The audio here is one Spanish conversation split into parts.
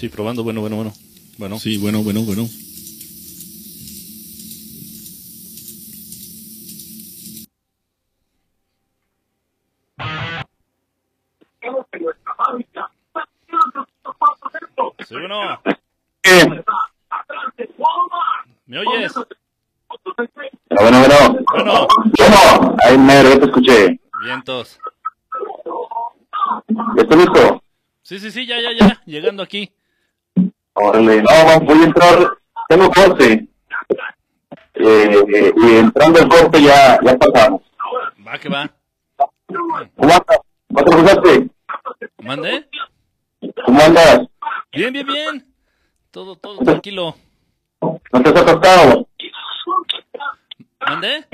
Sí, probando, bueno, bueno, bueno. Bueno. Sí, bueno, bueno, bueno. Sí, bueno. Eh, ¿Me oyes? bueno, bueno. Bueno. Bueno, ahí mero, te escuché. Vientos. ¿Ya listo? Sí, sí, sí, ya, ya, ya. Llegando aquí. Voy a entrar, tengo corte. Eh, eh, y entrando al corte ya, ya pasamos. Va que va. ¿Cómo andas? ¿Mande? ¿Cómo andas? Bien, bien, bien. Todo, todo tranquilo. ¿No te has atascado? ¿Mande?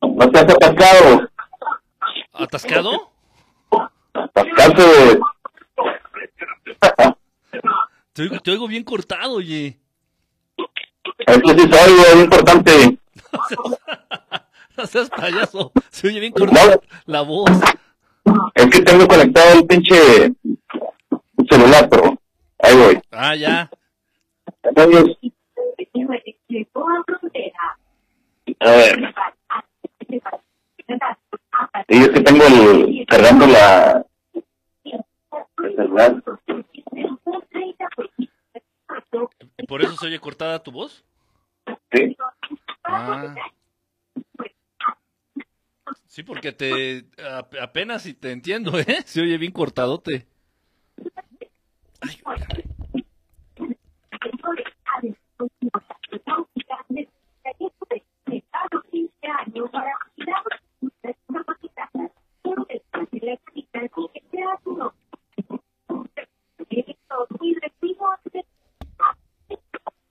¿No te has atascado? ¿Atascado? Te oigo, te bien cortado, oye. Es que sí soy, es importante. No seas payaso. Se oye bien cortado la voz. Es que tengo conectado el pinche celular, pero ahí voy. Ah, ya. Entonces, a ver. Y es que tengo el, cargando la, el celular. ¿Y por eso se oye cortada tu voz? Sí. Ah. Sí, porque te a- apenas si te entiendo, ¿eh? Se oye bien cortadote.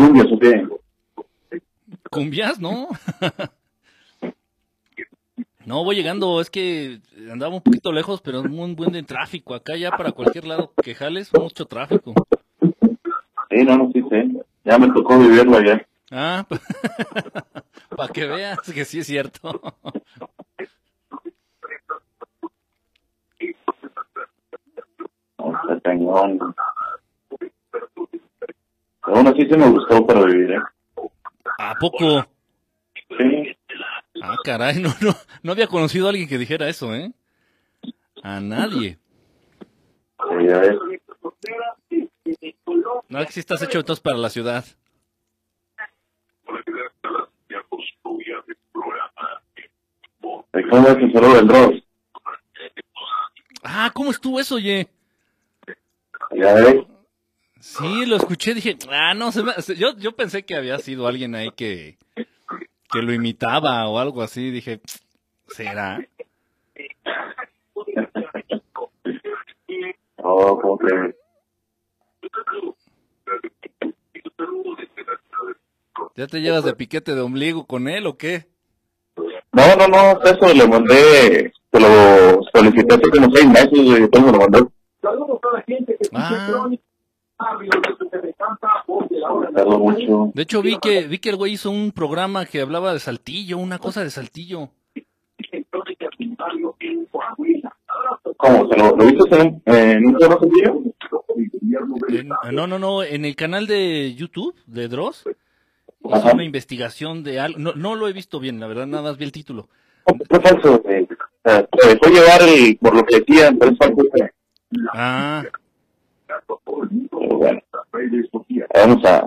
cumbias o qué? ¿Cumbias, no? No, voy llegando, es que andaba un poquito lejos, pero es muy buen de tráfico. Acá ya para cualquier lado que jales, mucho tráfico. Sí, no, no, sí sé. Ya me tocó vivirlo allá. Ah, para que veas que sí es cierto. No, está cañón. Pero aún así se me gustó para vivir, ¿eh? ¿A poco? Sí. Ah, caray, no, no, no había conocido a alguien que dijera eso, ¿eh? A nadie. ya ves. No, es que sí estás hecho entonces para la ciudad. ¿Y ¿Cómo es el del Dross? Ah, ¿cómo estuvo eso, oye? Ya ves. Lo escuché, dije, ah, no, se me- yo, yo pensé que había sido alguien ahí que, que lo imitaba o algo así, dije, ¿será? Oh. ¿Ya te llevas de piquete de ombligo con él o qué? No, no, no, eso le mandé, se lo solicité hace como seis meses y me lo mandó. Ah, Tardó mucho. de hecho vi que, vi que el güey hizo un programa que hablaba de Saltillo, una cosa de Saltillo. ¿Cómo? ¿Se lo, lo viste en, en un solo sentido? En- no, no, no, en el canal de YouTube de Dross hizo Ajá. una investigación de algo, no, no lo he visto bien, la verdad, nada más vi el título. Fue falso. eh, se dejó llevar el, por lo que decían, pero es falso. eh. Ah, bueno, vamos a,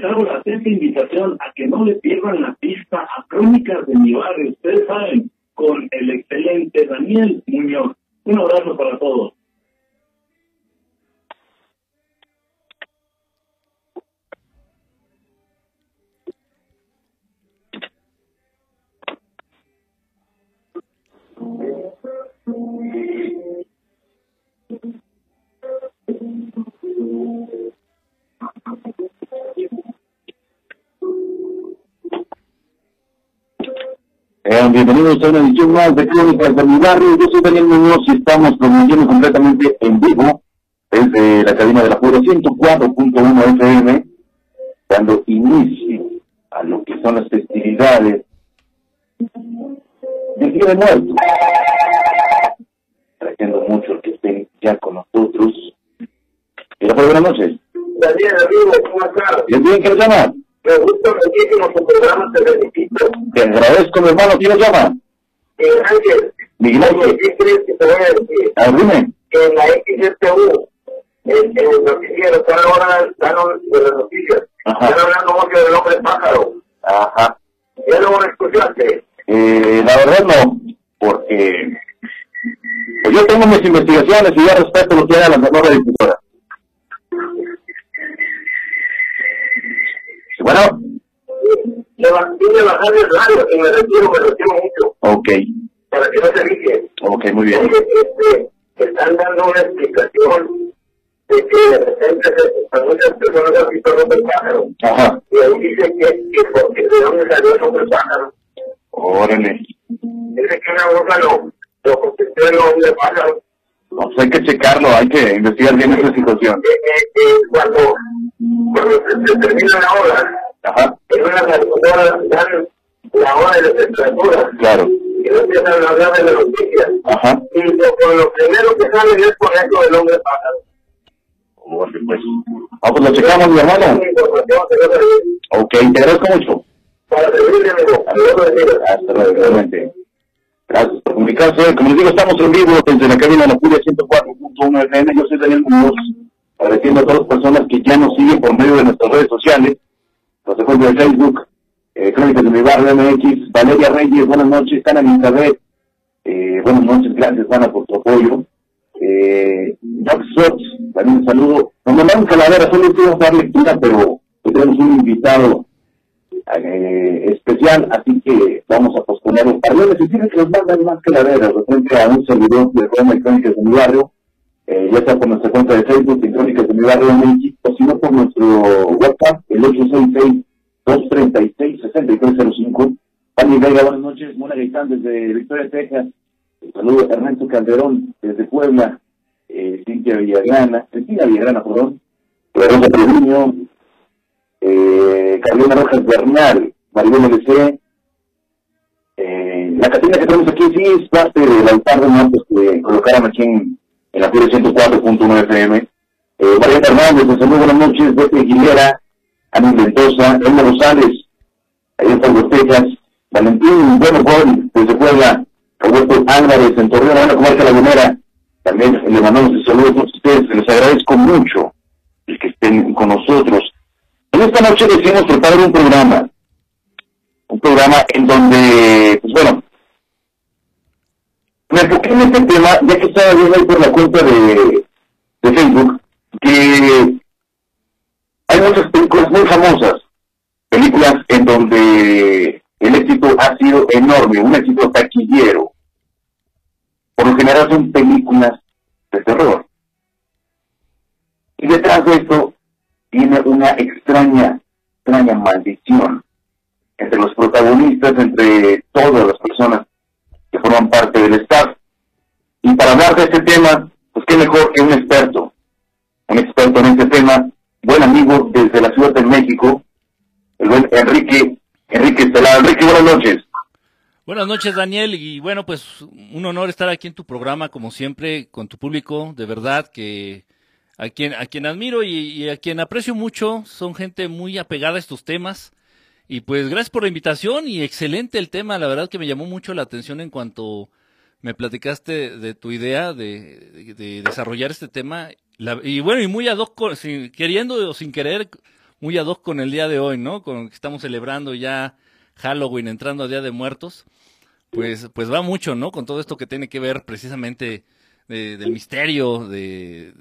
les hago la atenta invitación a que no le pierdan la pista a Crónicas de mi barrio, ustedes saben, con el excelente Daniel Muñoz. Un abrazo para todos. Eh, bienvenidos a una edición más de Crónicas de mi barrio. Yo soy Daniel Muñoz y estamos transmitiendo completamente en vivo desde la cabina de la Pura 104.1 FM, dando inicio a lo que son las festividades del Día de Muertos. Agradeciendo mucho que estén ya con nosotros. Y la buenas noches. Daniel, amigo, ¿cómo estás? Bien, bien, ¿qué le llama? Me gusta muchísimo tu programa, te felicito. Te agradezco, mi hermano. ¿Quién le llama? Miguel Ángel, Miguel Ángel. ¿qué crees que te voy a decir? A ver, dime. Que en la XSTU, en, en el noticiero, están ahora dando de las noticias. Ajá. Están hablando mucho del hombre pájaro. Ajá. ¿Ya lo escuchaste? Eh, la verdad no, porque pues yo tengo mis investigaciones y ya respeto lo que haga la señora diputadora. Bueno, Le va- Tiene bajar el radio y me retiro, me retiro mucho, ok, para que no se dije. ok, muy bien. Este, están dando una explicación de que de repente se- muchas personas han visto el pájaro. Ajá, Y ahí dice que, que porque de dónde salió el hombre pájaro. órale. Dice que una boca lo, lo convirtió en hombre pájaro. Pues hay que checarlo, hay que investigar bien esa situación. Eh, eh, eh, cuando, cuando se, termina la hora, Ajá, en una computadora dan la hora de la temperatura claro. y no empiezan a hablar de la noticia. Ajá, Y lo, con lo primero que sale es con eso del hombre pájaro. órale, pues. Ah, pues lo checamos, mi hermano. Ok, te agradezco mucho. para servirle, amigo. Hasta luego, realmente. Gracias por comunicarse. Como les digo, estamos en vivo desde la cabina de la Furia 104.1 FM. Yo soy Daniel Muñoz, agradeciendo a todas las personas que ya nos siguen por medio de nuestras redes sociales, los de de Facebook, eh, Crónicas de mi barrio MX, Valeria Reyes, buenas noches, Ana Elizabeth, eh, buenas noches, gracias Ana por tu apoyo. Eh, Doc Sots, también un saludo. Nos mandaron calaveras, solo a dar lectura, pero tenemos un invitado eh, especial, así que vamos a posponerlo para luego si tienen que nos mandan más calaveras referente a un servidor de programa de Crónicas de mi barrio, eh, ya sea por nuestra cuenta de Facebook de Crónicas de mi barrio MX, o si no por nuestro WhatsApp, el 866-236-6305. Fanny Vega, buenas noches. Mona Gaitán desde Victoria, Texas. Un saludo a Ernesto Calderón desde Puebla. Eh, Cintia Villagrana, Cristina Villagrana, perdón. Treviño, eh, Carolina Rojas Bernal, Maribel LC, eh, la catina que tenemos aquí sí es parte del altar de muertos que colocaron aquí en, en la Pura 104.1 FM. Eh, María Hernández, un saludo, buenas noches, Betty Aguilera, Ana Mendoza, Elma Rosales, ahí en Pueblo, Texas, Valentín, bueno, Paul, desde Puebla, Roberto Álvarez, en Torreón, Ana Comarca Lagunera, también le mandamos el saludo a todos ustedes, les agradezco mucho el que estén con nosotros. En esta noche decidimos preparar un programa, un programa en donde, pues bueno, me enfoqué en este tema, ya que estaba viendo ahí por la cuenta de, de Facebook, que hay muchas películas muy famosas, películas en donde el éxito ha sido enorme, un éxito taquillero. Por lo general son películas de terror. Y detrás de esto tiene una extraña, extraña maldición entre los protagonistas, entre todas las personas que forman parte del staff. Y para hablar de este tema, pues qué mejor que un experto, un experto en este tema, buen amigo desde la Ciudad de México, el buen Enrique, Enrique Estelar. Enrique, buenas noches. Buenas noches, Daniel, y bueno, pues un honor estar aquí en tu programa, como siempre, con tu público, de verdad que a quien, a quien admiro y, a quien aprecio mucho, son gente muy apegada a estos temas. Y pues gracias por la invitación y excelente el tema, la verdad que me llamó mucho la atención en cuanto me platicaste de tu idea de, de desarrollar este tema. y bueno, y muy ad hoc, queriendo o sin querer, muy ad hoc con el día de hoy, ¿no? Con que estamos celebrando ya Halloween, entrando a Día de Muertos. Pues, pues va mucho, ¿no? Con todo esto que tiene que ver precisamente del misterio, de,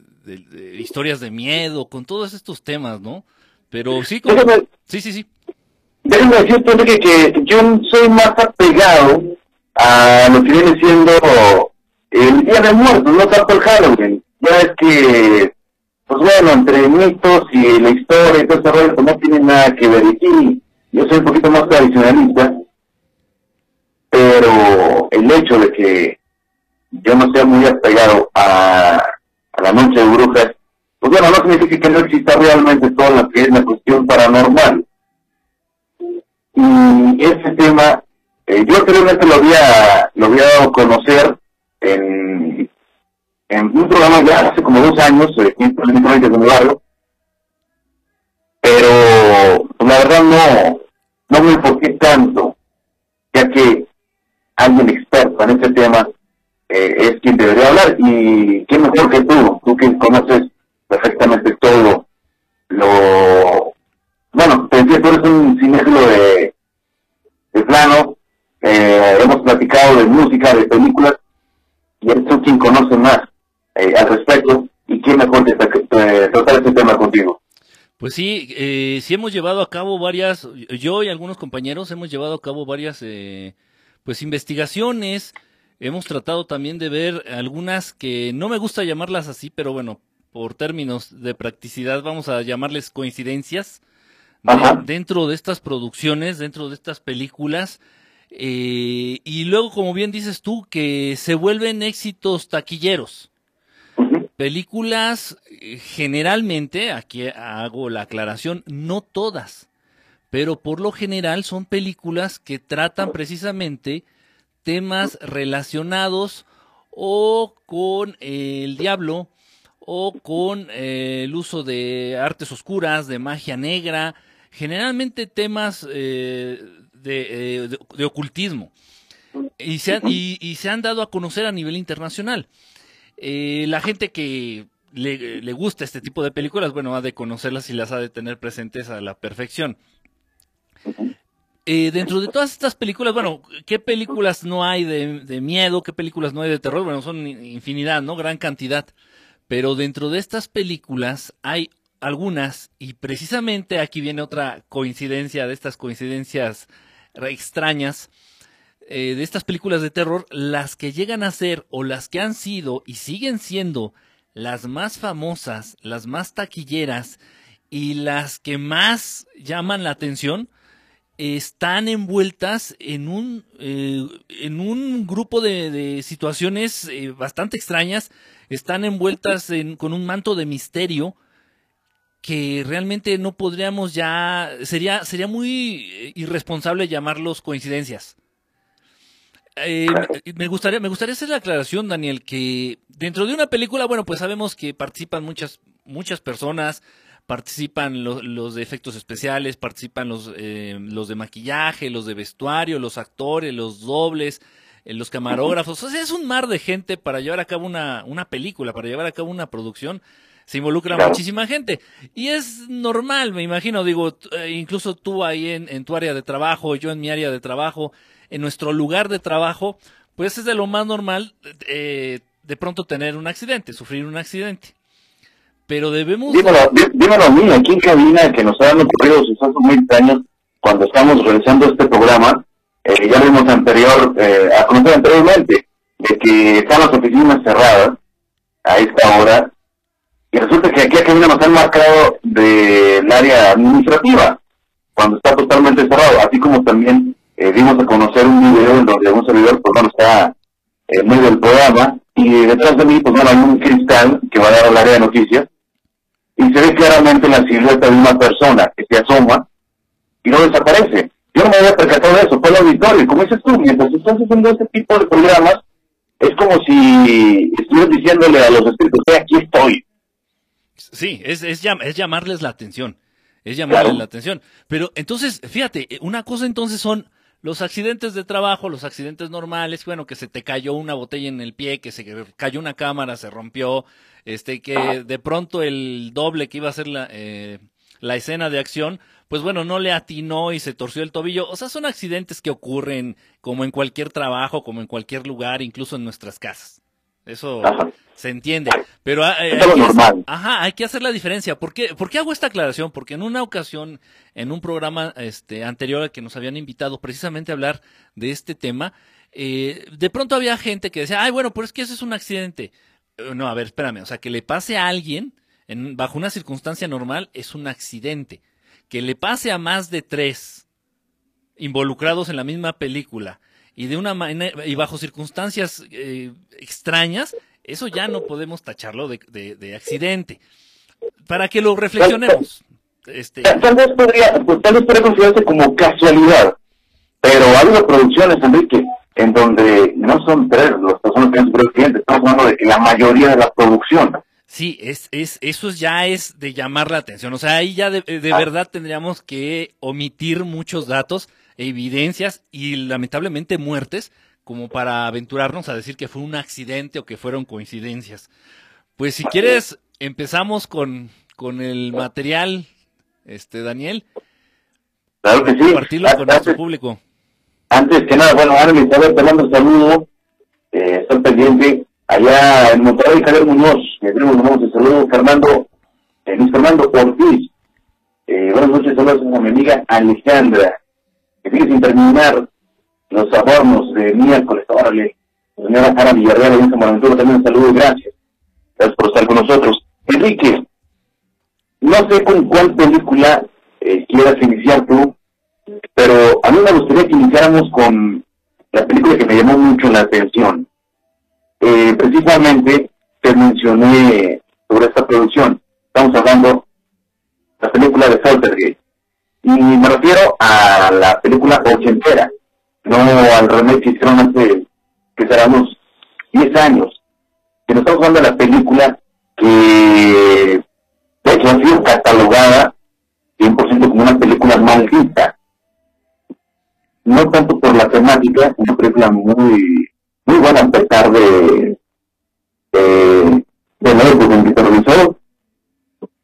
historias de miedo, con todos estos temas, ¿no? Pero sí, sí, sí, sí. Déjame decirte, Enrique, que yo soy más apegado a lo que viene siendo el Día de Muertos, no tanto el Halloween. Ya es que, pues bueno, entre mitos y la historia y todo ese rollo, pues no tiene nada que ver. Y yo soy un poquito más tradicionalista, pero el hecho de que yo no sea muy apegado a, la noche de brujas, pues bueno, no significa que no exista realmente todo lo que es la cuestión paranormal. Y ese tema, eh, yo anteriormente lo había, lo había dado a conocer en, en un programa ya hace como dos años, eh, de barrio, pero pues, la verdad no, no me enfoqué tanto, ya que alguien experto en este tema eh, es quien debería hablar. Y qué mejor que tú, tú que conoces perfectamente todo lo... Bueno, decía, tú eres un cinéfilo de, plano, eh, hemos platicado de música, de películas, y eres tú quien conoce más eh, al respecto, y quién mejor que tratar este tema contigo. Pues sí, eh, sí hemos llevado a cabo varias, yo y algunos compañeros hemos llevado a cabo varias, eh, pues investigaciones, Hemos tratado también de ver algunas que no me gusta llamarlas así, pero bueno, por términos de practicidad vamos a llamarles coincidencias dentro de estas producciones, dentro de estas películas. Eh, y luego, como bien dices tú, que se vuelven éxitos taquilleros. Películas, eh, generalmente, aquí hago la aclaración, no todas, pero por lo general son películas que tratan precisamente temas relacionados o con el diablo o con eh, el uso de artes oscuras, de magia negra, generalmente temas eh, eh, de, ocultismo. Y se, han, y, se, han, dado a conocer a nivel internacional. la gente que le, le, gusta este tipo de películas, bueno, ha de conocerlas y las ha de tener presentes a la perfección. Eh, dentro de todas estas películas, bueno, ¿qué películas no hay de, miedo? ¿Qué películas no hay de terror? Bueno, son infinidad, ¿no? Gran cantidad. Pero dentro de estas películas hay algunas, y precisamente aquí viene otra coincidencia de estas coincidencias extrañas, eh, de estas películas de terror, las que llegan a ser o las que han sido y siguen siendo las más famosas, las más taquilleras y las que más llaman la atención, están envueltas en un, eh, en un grupo de, situaciones eh, bastante extrañas, están envueltas con un manto de misterio que realmente no podríamos ya, sería, sería muy eh, irresponsable llamarlos coincidencias. me gustaría, me gustaría hacer la aclaración, Daniel, que dentro de una película, bueno, pues sabemos que participan muchas, muchas personas, participan los de efectos especiales, participan los, eh, los de maquillaje, los de vestuario, los actores, los dobles, eh, los camarógrafos. O sea, es un mar de gente para llevar a cabo una, una película, para llevar a cabo una producción. Se involucra muchísima gente. Y es normal, me imagino, digo, eh, incluso tú ahí en, en tu área de trabajo, yo en mi área de trabajo, en nuestro lugar de trabajo, pues es de lo más normal de pronto tener un accidente, sufrir un accidente pero debemos... Dímelo, dímelo a mí, aquí en cabina, que nos han ocurrido sucesos muy extraños cuando estamos realizando este programa, eh, ya vimos anterior, eh, a conocer anteriormente, de que están las oficinas cerradas a esta hora, y resulta que aquí a cabina nos han marcado del área administrativa, cuando está totalmente cerrado, así como también eh, dimos a conocer un video en donde un servidor, pues bueno, está en medio del programa, y detrás de mí, pues bueno, hay un cristal que va a dar al área de noticias, y se ve claramente la silueta de una persona que se asoma y no desaparece. Yo no me había percatado de eso, fue el auditorio. Como dices tú, mientras estás haciendo este tipo de programas, es como si estuvieras diciéndole a los espíritus, aquí estoy. Sí, es, es, es llamarles la atención, es llamarles la atención. Pero entonces, fíjate, una cosa entonces son Los accidentes de trabajo, los accidentes normales, bueno, que se te cayó una botella en el pie, que se cayó una cámara, se rompió, este, que de pronto el doble que iba a ser la, eh, la escena de acción, pues bueno, no le atinó y se torció el tobillo. O sea, son accidentes que ocurren como en cualquier trabajo, como en cualquier lugar, incluso en nuestras casas. Eso se entiende. Pero ah, eh, hay, que, ajá, hay que hacer la diferencia. ¿Por qué, ¿Por qué hago esta aclaración? Porque en una ocasión, en un programa este, anterior al que nos habían invitado precisamente a hablar de este tema, eh, de pronto había gente que decía, ay, bueno, pero es que eso es un accidente. Eh, no, a ver, espérame, o sea, que le pase a alguien en, bajo una circunstancia normal es un accidente. Que le pase a más de tres involucrados en la misma película y de una manera y bajo circunstancias eh, extrañas, eso ya no podemos tacharlo de, de, accidente. Para que lo reflexionemos. Este... Tal vez podría, pues, tal vez podría considerarse como casualidad, pero hay unas producciones, Enrique, en donde no son tres las personas que han sufrido accidentes, estamos hablando de que la mayoría de la producción Sí, es, es, eso ya es de llamar la atención. O sea, ahí ya de, de, verdad tendríamos que omitir muchos datos, evidencias y lamentablemente muertes como para aventurarnos a decir que fue un accidente o que fueron coincidencias. Pues si quieres, empezamos con, con el material, este Daniel. Claro que sí. Compartirlo con nuestro público. Antes que nada, bueno, Elizabeth, te mando un saludo. Eh, estoy pendiente allá en Monterrey, Javier Muñoz, primo Muñoz, te saludo, Fernando, eh, Luis Fernando Ortiz, eh, buenas noches, saludos a mi amiga Alejandra, que sigue sin terminar los adornos de miércoles, órale, señora Sara Villarreal, en San Buenaventura, también un saludo y gracias, gracias por estar con nosotros. Enrique, no sé con cuál película eh, quieras iniciar tú, pero a mí me gustaría que iniciáramos con la película que me llamó mucho la atención, eh, precisamente te mencioné sobre esta producción. Estamos hablando de la película de Poltergeist. Y me refiero a la película ochentera, no al remake que hicieron hace, que será unos 10 años. Que nos estamos hablando de la película que, de hecho, ha sido catalogada 100% como una película maldita. No tanto por la temática, una película muy muy buena a pesar de, de, de se realizó.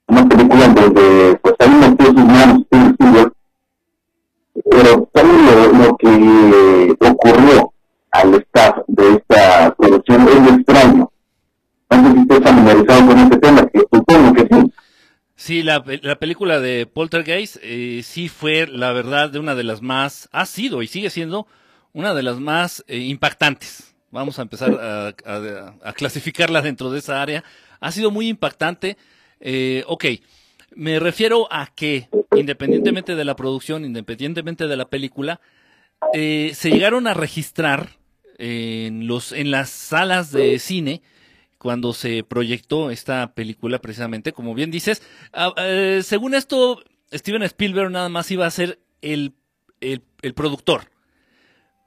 Una película donde pues hay metido sus manos pero también lo, lo que ocurrió al staff de esta producción es extraño. No sé si familiarizado con este tema, que supongo que sí. Sí, la, la película de Poltergeist eh, sí fue, la verdad, de una de las más, ha sido y sigue siendo una de las más eh, impactantes vamos a empezar a, clasificarla dentro de esa área, ha sido muy impactante. Eh, ok, me refiero a que independientemente de la producción, independientemente de la película, eh, se llegaron a registrar en, los, en las salas de cine cuando se proyectó esta película precisamente, como bien dices. Ah, eh, según esto, Steven Spielberg nada más iba a ser el, el productor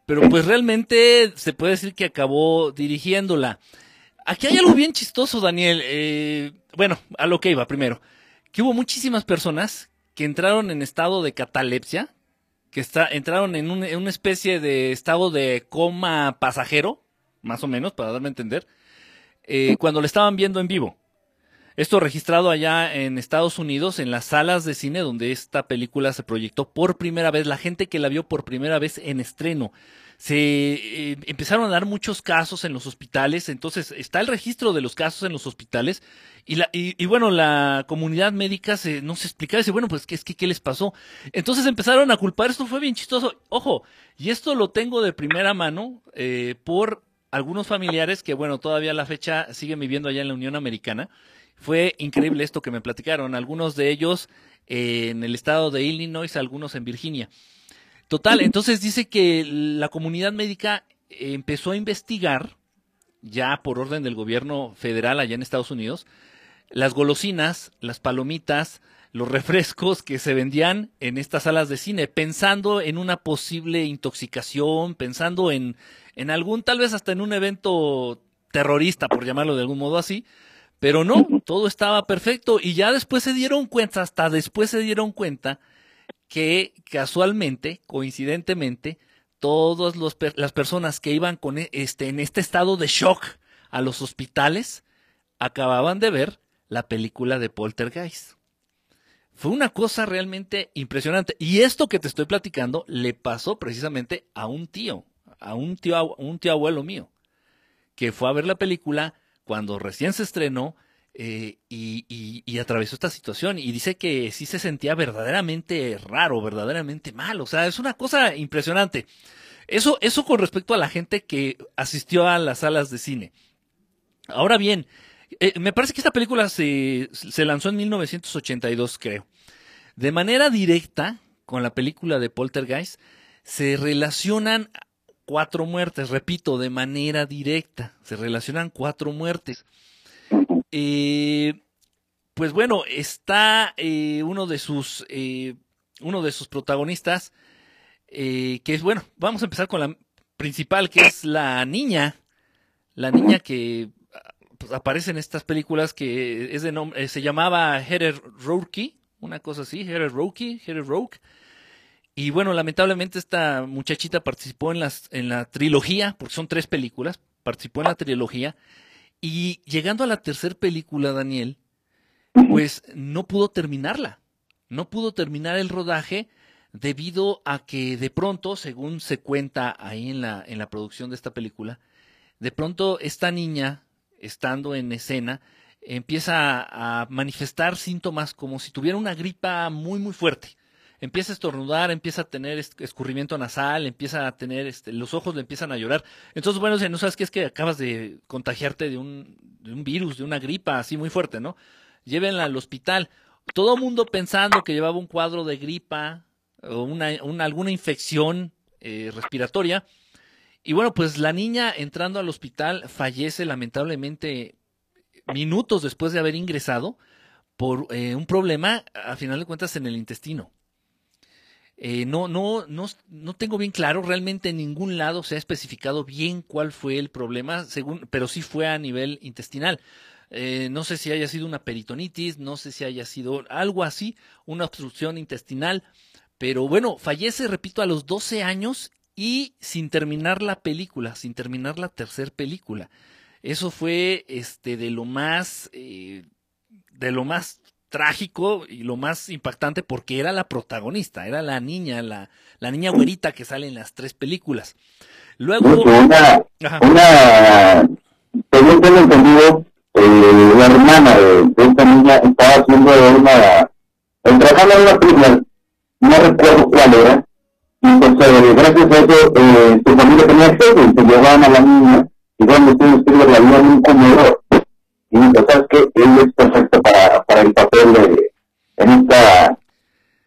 pero pues realmente se puede decir que acabó dirigiéndola. Aquí hay algo bien chistoso, Daniel. Eh, bueno, a lo que iba primero. Que hubo muchísimas personas que entraron en estado de catalepsia, que entraron en, una especie de estado de coma pasajero, más o menos, para darme a entender, eh, cuando le estaban viendo en vivo. Esto registrado allá en Estados Unidos, en las salas de cine donde esta película se proyectó por primera vez, la gente que la vio por primera vez en estreno. Se eh, empezaron a dar muchos casos en los hospitales, entonces está el registro de los casos en los hospitales y, la, y, bueno, la comunidad médica se, no se explicaba, dice, bueno, pues ¿qué, es que, ¿qué les pasó? Entonces empezaron a culpar, esto fue bien chistoso, ojo, y esto lo tengo de primera mano eh, por algunos familiares que, bueno, todavía a la fecha siguen viviendo allá en la Unión Americana fue increíble esto que me platicaron, algunos de ellos en el estado de Illinois, algunos en Virginia. Total, entonces dice que la comunidad médica empezó a investigar, ya por orden del gobierno federal allá en Estados Unidos, las golosinas, las palomitas, los refrescos que se vendían en estas salas de cine, pensando en una posible intoxicación, pensando en, en algún, tal vez hasta en un evento terrorista, por llamarlo de algún modo así, pero no, todo estaba perfecto y ya después se dieron cuenta, hasta después se dieron cuenta que casualmente, coincidentemente, todas las personas que iban con e, este, en este estado de shock a los hospitales acababan de ver la película de Poltergeist. Fue una cosa realmente impresionante. Y esto que te estoy platicando le pasó precisamente a un tío, a un tío, un tío abuelo mío, que fue a ver la película cuando recién se estrenó eh, y, atravesó esta situación y dice que sí se sentía verdaderamente raro, verdaderamente mal. O sea, es una cosa impresionante. Eso, eso con respecto a la gente que asistió a las salas de cine. Ahora bien, eh, me parece que esta película se lanzó en 1982, creo. De manera directa, con la película de Poltergeist, se relacionan cuatro muertes, repito, de manera directa, se relacionan cuatro muertes. Eh, pues bueno, está eh, uno de sus uno de sus protagonistas, que es bueno, vamos a empezar con la principal, que es la niña, la niña que pues, aparece en estas películas que es de nombre, eh, se llamaba Heather Rourke, una cosa así, Heather Rourke, Heather Rourke. Y bueno, lamentablemente esta muchachita participó en, las, en la trilogía, porque son tres películas, participó en la trilogía. Y llegando a la tercera película, Daniel, pues no pudo terminarla. No pudo terminar el rodaje debido a que de pronto, según se cuenta ahí en la, en la producción de esta película, de pronto esta niña estando en escena, empieza a manifestar síntomas como si tuviera una gripa muy, muy fuerte. Empieza a estornudar, empieza a tener escurrimiento nasal, empieza a tener, este, los ojos le empiezan a llorar. Entonces, bueno, no sabes qué es que acabas de contagiarte de un, de un virus, de una gripa así muy fuerte, ¿no? Llévenla al hospital. Todo mundo pensando que llevaba un cuadro de gripa o una, alguna infección eh, respiratoria y bueno, pues la niña entrando al hospital fallece lamentablemente minutos después de haber ingresado por eh, un problema, a final de cuentas, en el intestino. Eh, no, no, no, no tengo bien claro, realmente en ningún lado se ha especificado bien cuál fue el problema, según, pero sí fue a nivel intestinal. Eh, no sé si haya sido una peritonitis, no sé si haya sido algo así, una obstrucción intestinal, pero bueno, fallece, repito, a los 12 años y sin terminar la película, sin terminar la tercera película. Eso fue este de lo más eh, de lo más trágico y lo más impactante porque era la protagonista, era la niña, la, la niña güerita que sale en las tres películas. Luego una, una según tengo entendido, eh, la hermana de, esta niña estaba haciendo una trabajando en una película, no recuerdo cuál era, y pues eh, gracias a eso eh, su familia tenía acceso y se llevaban a la niña y cuando ustedes la en un comedor y ¿sabes que Él es perfecto para, para el papel de, en esta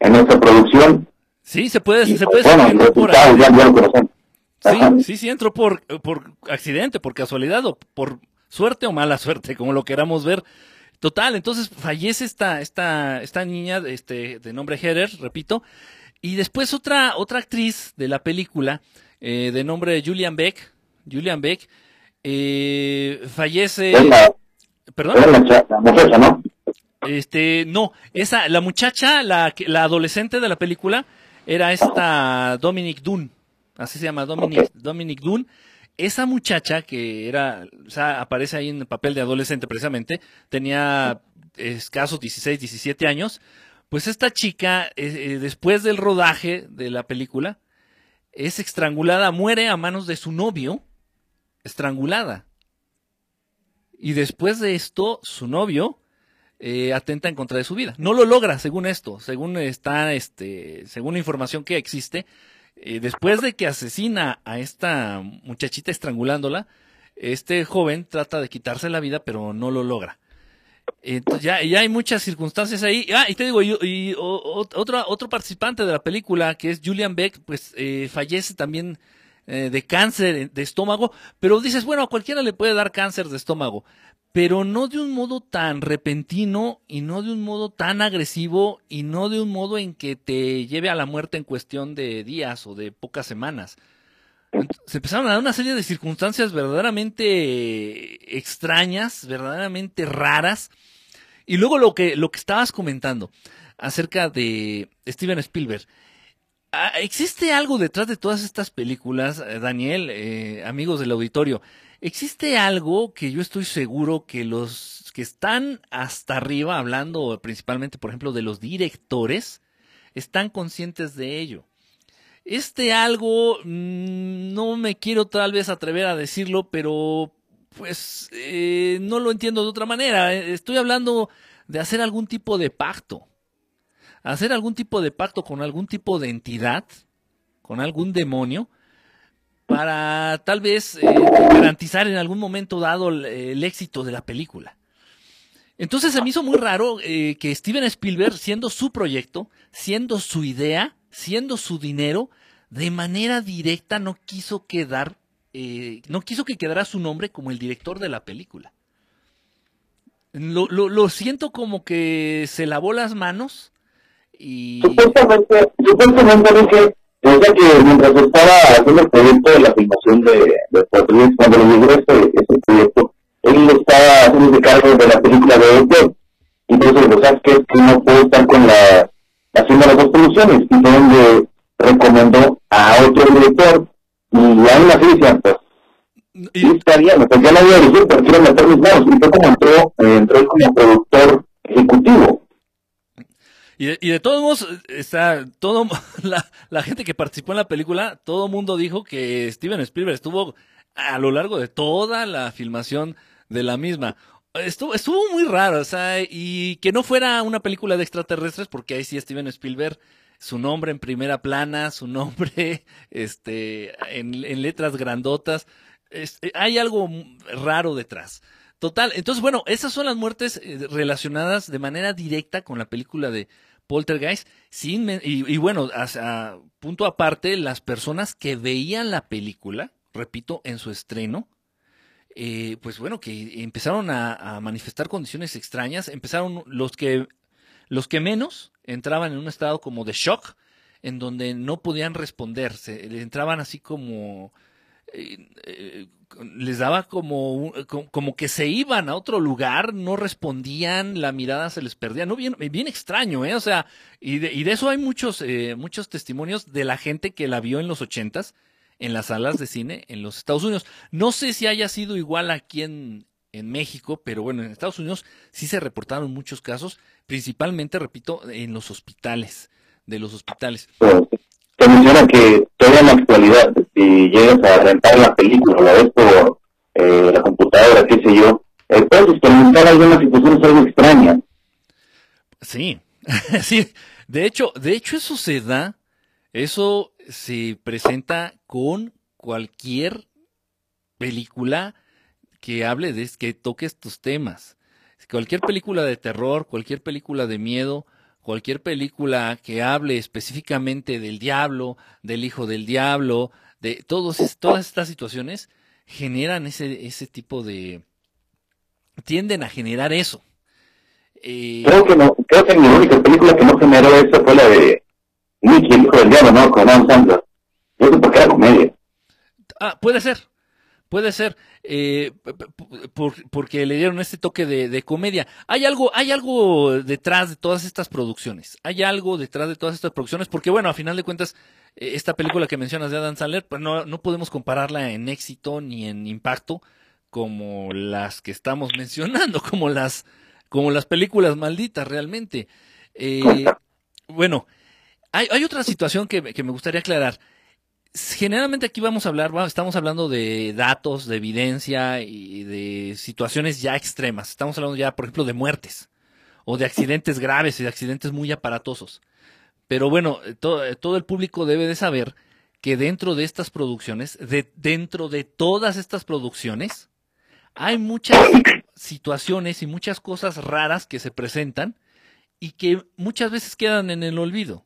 en esta producción. Sí, se puede, se pues, puede bueno, por ya, ya lo conocemos. Sí, sí, sí, entró por, por accidente, por casualidad o por suerte o mala suerte, como lo queramos ver. Total, entonces fallece esta, esta, esta niña este, de nombre Heather, repito, y después otra, otra actriz de la película, eh, de nombre Julian Beck, Julian Beck, eh, fallece. ¿Perdón? la, muchacha, ¿no? Este, no, esa, la muchacha, la, la adolescente de la película, era esta Dominic Dunn, así se llama, Dominic, Dominic Dunn. Esa muchacha que era, o sea, aparece ahí en el papel de adolescente precisamente, tenía escasos 16, 17 años, pues esta chica, eh, eh, después del rodaje de la película, es estrangulada, muere a manos de su novio, estrangulada. Y después de esto, su novio eh, atenta en contra de su vida. No lo logra, según esto, según está, este, según la información que existe. después de que asesina a esta muchachita estrangulándola, este joven trata de quitarse la vida, pero no lo logra. Entonces ya, ya hay muchas circunstancias ahí. Ah, y te digo, y, otro, otro participante de la película, que es Julian Beck, pues eh, fallece también eh, de cáncer de estómago. Pero dices, bueno, a cualquiera le puede dar cáncer de estómago. Pero no de un modo tan repentino y no de un modo tan agresivo y no de un modo en que te lleve a la muerte en cuestión de días o de pocas semanas se empezaron a dar una serie de circunstancias verdaderamente extrañas, verdaderamente raras. Y luego lo que, lo que estabas comentando acerca de Steven Spielberg. Ah, ¿existe algo detrás de todas estas películas, eh, Daniel, eh, amigos del auditorio? ¿Existe algo que yo estoy seguro que los que están hasta arriba, hablando principalmente, por ejemplo, de los directores, están conscientes de ello? Este algo, mm, no me quiero tal vez atrever a decirlo, pero pues eh, no lo entiendo de otra manera. Estoy hablando de hacer algún tipo de pacto. Hacer algún tipo de pacto con algún tipo de entidad, con algún demonio, para tal vez eh, garantizar en algún momento dado el, éxito de la película. Entonces se me hizo muy raro eh, que Steven Spielberg, siendo su proyecto, siendo su idea, siendo su dinero, de manera directa no quiso quedar, eh, no quiso que quedara su nombre como el director de la película. Lo, siento como que se lavó las manos y... Supuestamente, supuestamente dije, desde que mientras estaba haciendo el proyecto de la filmación de, de cuando le llegó este, este proyecto, él estaba haciendo cargo de la película de Edo. Entonces, lo sabes que no puede estar con la haciendo las dos producciones. Y donde recomendó a otro director y aún así decían, pues, y estaría, pues ya la había dirigido, pero quiero meter mis manos. Y fue como entró, eh, entró como productor ejecutivo. Y de, y de todos modos, está todo la, la, gente que participó en la película, todo mundo dijo que Steven Spielberg estuvo a lo largo de toda la filmación de la misma. Estuvo, estuvo muy raro, o sea, y que no fuera una película de extraterrestres, porque ahí sí Steven Spielberg, su nombre en primera plana, su nombre este, en, letras grandotas, hay algo raro detrás. Total, entonces bueno, esas son las muertes eh, relacionadas de manera directa con la película de Poltergeist, sin, y, bueno, punto aparte, las personas que veían la película, repito, en su estreno, eh, pues bueno, que empezaron a, manifestar condiciones extrañas, empezaron los que, los que menos entraban en un estado como de shock, en donde no podían responder, se, entraban así como eh, eh, les daba como, como que se iban a otro lugar, no respondían, la mirada se les perdía, no bien, bien extraño, ¿eh? O sea, y de, y de eso hay muchos, eh, muchos testimonios de la gente que la vio en los ochentas, en las salas de cine en los Estados Unidos. No sé si haya sido igual aquí en, en México, pero bueno, en Estados Unidos sí se reportaron muchos casos, principalmente, repito, en los hospitales, de los hospitales te menciona que todavía en la actualidad, si llegas a rentar la película, la ves por eh, la computadora, qué sé yo, eh, puedes experimentar algunas situaciones algo extrañas. Sí, sí. De hecho, de hecho eso se da, eso se presenta con cualquier película que hable de, que toque estos temas. Cualquier película de terror, cualquier película de miedo, cualquier película que hable específicamente del diablo, del hijo del diablo, de todos, todas estas situaciones, generan ese, ese tipo de... tienden a generar eso. Eh... Creo que no, creo que mi única película que no generó eso fue la de Nicky, el hijo del diablo, ¿no? Con Adam Sandler. Yo por qué era comedia. Ah, puede ser, puede ser eh, por, porque le dieron este toque de, de, comedia. Hay algo, hay algo detrás de todas estas producciones. Hay algo detrás de todas estas producciones, porque bueno, a final de cuentas, eh, esta película que mencionas de Adam Sandler, pues no, no podemos compararla en éxito ni en impacto como las que estamos mencionando, como las, como las películas malditas realmente. Eh, bueno, hay, hay otra situación que, que me gustaría aclarar generalmente aquí vamos a hablar, estamos hablando de datos, de evidencia y de situaciones ya extremas. Estamos hablando ya, por ejemplo, de muertes o de accidentes graves y de accidentes muy aparatosos. Pero bueno, todo, todo el público debe de saber que dentro de estas producciones, de, dentro de todas estas producciones, hay muchas situaciones y muchas cosas raras que se presentan y que muchas veces quedan en el olvido.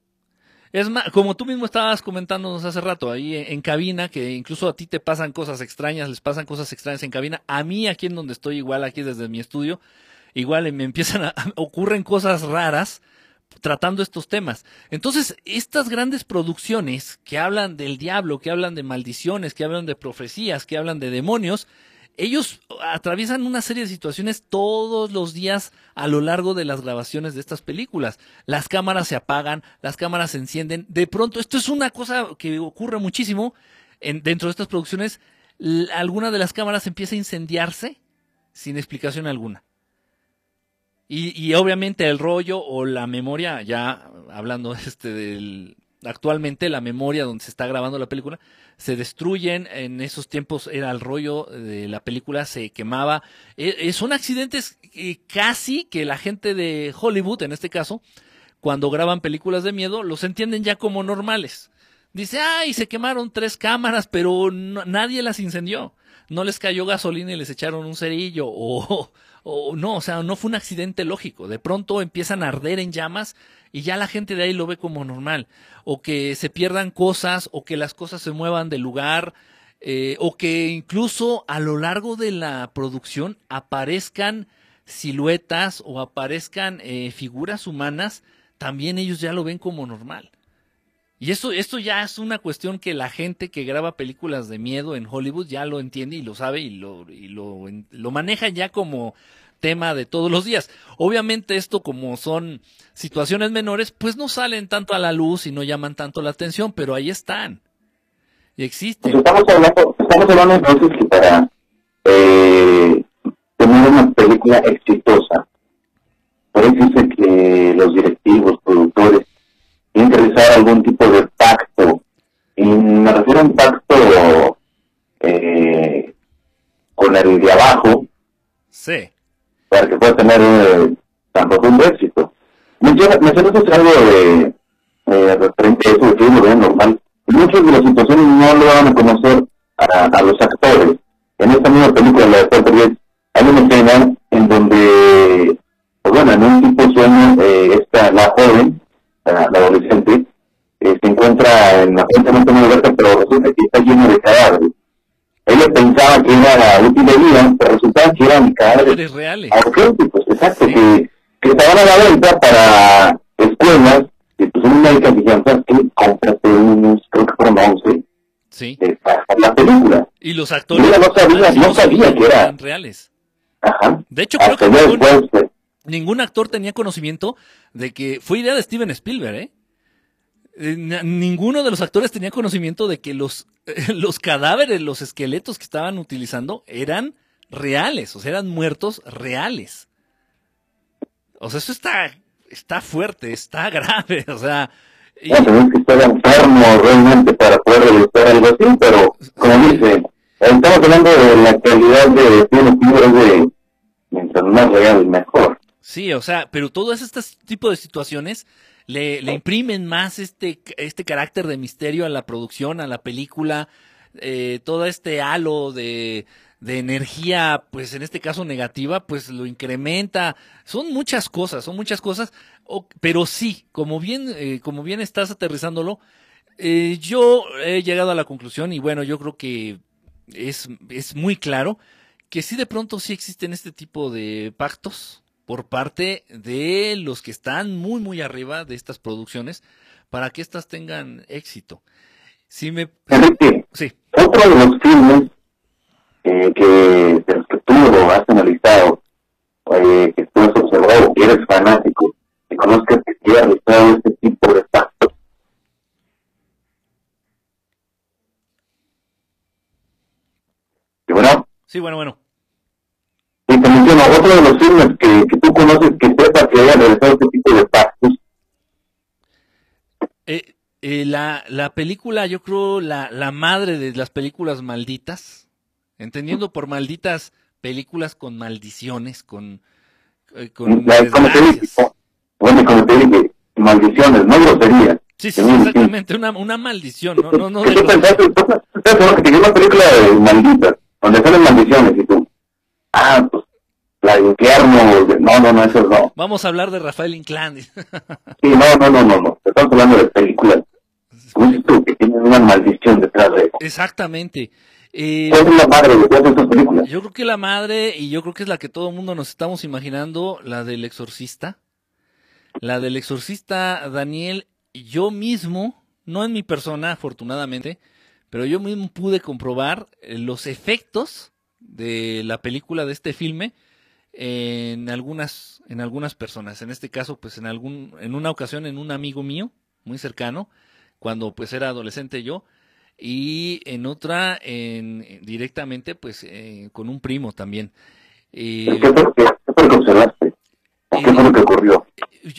Es más, como tú mismo estabas comentándonos hace rato ahí en, cabina, que incluso a ti te pasan cosas extrañas, les pasan cosas extrañas en cabina. A mí aquí en donde estoy, igual aquí desde mi estudio, igual me empiezan a, ocurren cosas raras tratando estos temas. Entonces, estas grandes producciones que hablan del diablo, que hablan de maldiciones, que hablan de profecías, que hablan de demonios, ellos atraviesan una serie de situaciones todos los días a lo largo de las grabaciones de estas películas. Las cámaras se apagan, las cámaras se encienden. De pronto, esto es una cosa que ocurre muchísimo en, dentro de estas producciones. Alguna de las cámaras empieza a incendiarse sin explicación alguna. Y, y, obviamente el rollo o la memoria, ya hablando este del, actualmente la memoria donde se está grabando la película, se destruyen, en esos tiempos era el rollo de la película, se quemaba. E, son accidentes casi que la gente de Hollywood, en este caso, cuando graban películas de miedo, los entienden ya como normales. Dice, ay, se quemaron tres cámaras, pero nadie las incendió. No les cayó gasolina y les echaron un cerillo o, o no, o sea, no fue un accidente lógico. De pronto empiezan a arder en llamas y ya la gente de ahí lo ve como normal. O que se pierdan cosas, o que las cosas se muevan de lugar, eh, o que incluso a lo largo de la producción aparezcan siluetas o aparezcan eh, figuras humanas, también ellos ya lo ven como normal. Y esto, esto ya es una cuestión que la gente que graba películas de miedo en Hollywood ya lo entiende y lo sabe y lo, y lo, lo maneja ya como tema de todos los días. Obviamente esto como son situaciones menores, pues no salen tanto a la luz y no llaman tanto la atención, pero ahí están. Y existen. Pues estamos hablando, estamos hablando entonces que para eh, tener una película exitosa, por eso dice que los directivos, productores, tienen que realizar algún tipo de pacto. Y me refiero a un pacto eh, con el de abajo. Sí. Para que pueda tener eh, tan profundo éxito. Mencionaste algo de eh, referente a eso de que ve normal. Muchas de las situaciones no lo van a conocer a, los actores. En esta misma película, la de Puerto hay una escena en donde, pues bueno, en un tipo sueño, eh, esta, la joven, la, adolescente, eh, se encuentra en la no muy abierta, pero resulta que está lleno de cadáveres. Ella pensaba que era la última vida, pero resulta que eran cadáveres reales. auténticos, exacto, que, que estaban a la venta para escuelas, y pues una médica dijeron, ¿sabes qué? Cómprate unos, creo que fueron 11, sí. Eh, para la película. Y los actores... no sabía, no sabía que eran reales. Ajá. De hecho, creo que después, ningún actor tenía conocimiento de que fue idea de Steven Spielberg, ¿eh? Eh ninguno de los actores tenía conocimiento de que los, los cadáveres, los esqueletos que estaban utilizando eran reales, o sea, eran muertos reales. O sea, eso está, está fuerte, está grave, o sea... Y... No, que estar enfermo realmente para poder realizar algo así, pero como dice, estamos hablando de la calidad de Steven Spielberg de mientras más real, mejor. Sí, o sea, pero todos estos tipos de situaciones le, le imprimen más este, este carácter de misterio a la producción, a la película, eh, todo este halo de, de energía, pues en este caso negativa, pues lo incrementa. Son muchas cosas, son muchas cosas, pero sí, como bien, eh, como bien estás aterrizándolo, eh, yo he llegado a la conclusión y bueno, yo creo que es, es muy claro que sí de pronto sí existen este tipo de pactos por parte de los que están muy muy arriba de estas producciones para que éstas tengan éxito. Si me... sí. otro de los filmes eh, que, de los que tú lo has analizado, eh, que tú has observado, que eres fanático, que conozcas que se ha realizado este tipo de pactos. ¿Sí, bueno? Sí, bueno, bueno. Menciono, otro de los filmes que, que tú conoces que sepa que haya realizado este tipo de pactos. Eh, eh, la, la película, yo creo, la, la madre de las películas malditas, entendiendo por malditas películas con maldiciones, con... Eh, con como te dije, bueno, como te dije, maldiciones, no groserías. Sí, sí, exactamente, una, una maldición, no, no, no. De ¿Tú pensaste, que una película de malditas, donde salen maldiciones y tú, ah, pues la de infierno, no, no, no, eso no. Vamos a hablar de Rafael Inclán. sí, no, no, no, no, no, estamos hablando de películas. ¿Cómo es tú que tienen una maldición detrás de eso? Exactamente. Eh, ¿Cuál es la madre de todas estas películas? Yo creo que la madre, y yo creo que es la que todo el mundo nos estamos imaginando, la del exorcista. La del exorcista Daniel, yo mismo, no en mi persona, afortunadamente, pero yo mismo pude comprobar eh, los efectos de la película de este filme en algunas en algunas personas en este caso pues en algún en una ocasión en un amigo mío muy cercano cuando pues era adolescente yo y en otra en directamente pues eh, con un primo también ¿Qué fue lo que, qué fue lo que observaste? ¿Qué fue lo que ocurrió?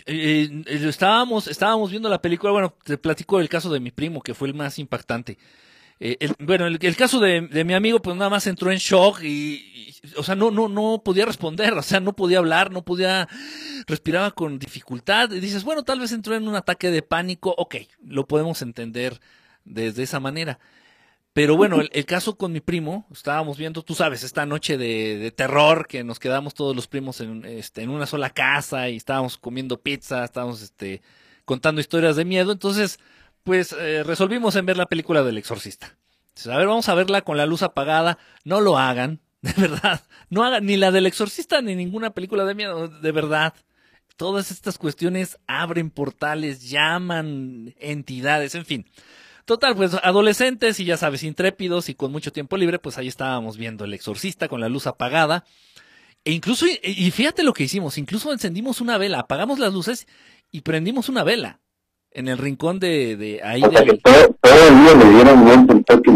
Eh, eh, estábamos, estábamos viendo la película, bueno, te platico el caso de mi primo, que fue el más impactante. Eh, bueno, el, caso de, mi amigo, pues nada más entró en shock y, o sea, no, no, no podía responder, o sea, no podía hablar, no podía, respiraba con dificultad. Y dices, bueno, tal vez entró en un ataque de pánico, ok, lo podemos entender desde esa manera. Pero bueno, el, caso con mi primo, estábamos viendo, tú sabes, esta noche de, de terror que nos quedamos todos los primos en, este, en una sola casa y estábamos comiendo pizza, estábamos este, contando historias de miedo. Entonces, pues eh, resolvimos en ver la película del exorcista. Entonces, a ver, vamos a verla con la luz apagada. No lo hagan, de verdad. No hagan ni la del exorcista ni ninguna película de miedo, de verdad. Todas estas cuestiones abren portales, llaman entidades, en fin. Total, pues adolescentes y ya sabes, intrépidos y con mucho tiempo libre, pues ahí estábamos viendo El Exorcista con la luz apagada. E incluso, y- fíjate lo que hicimos, incluso encendimos una vela, apagamos las luces y prendimos una vela en el rincón de, de ahí O sea, todo, el día le dieron un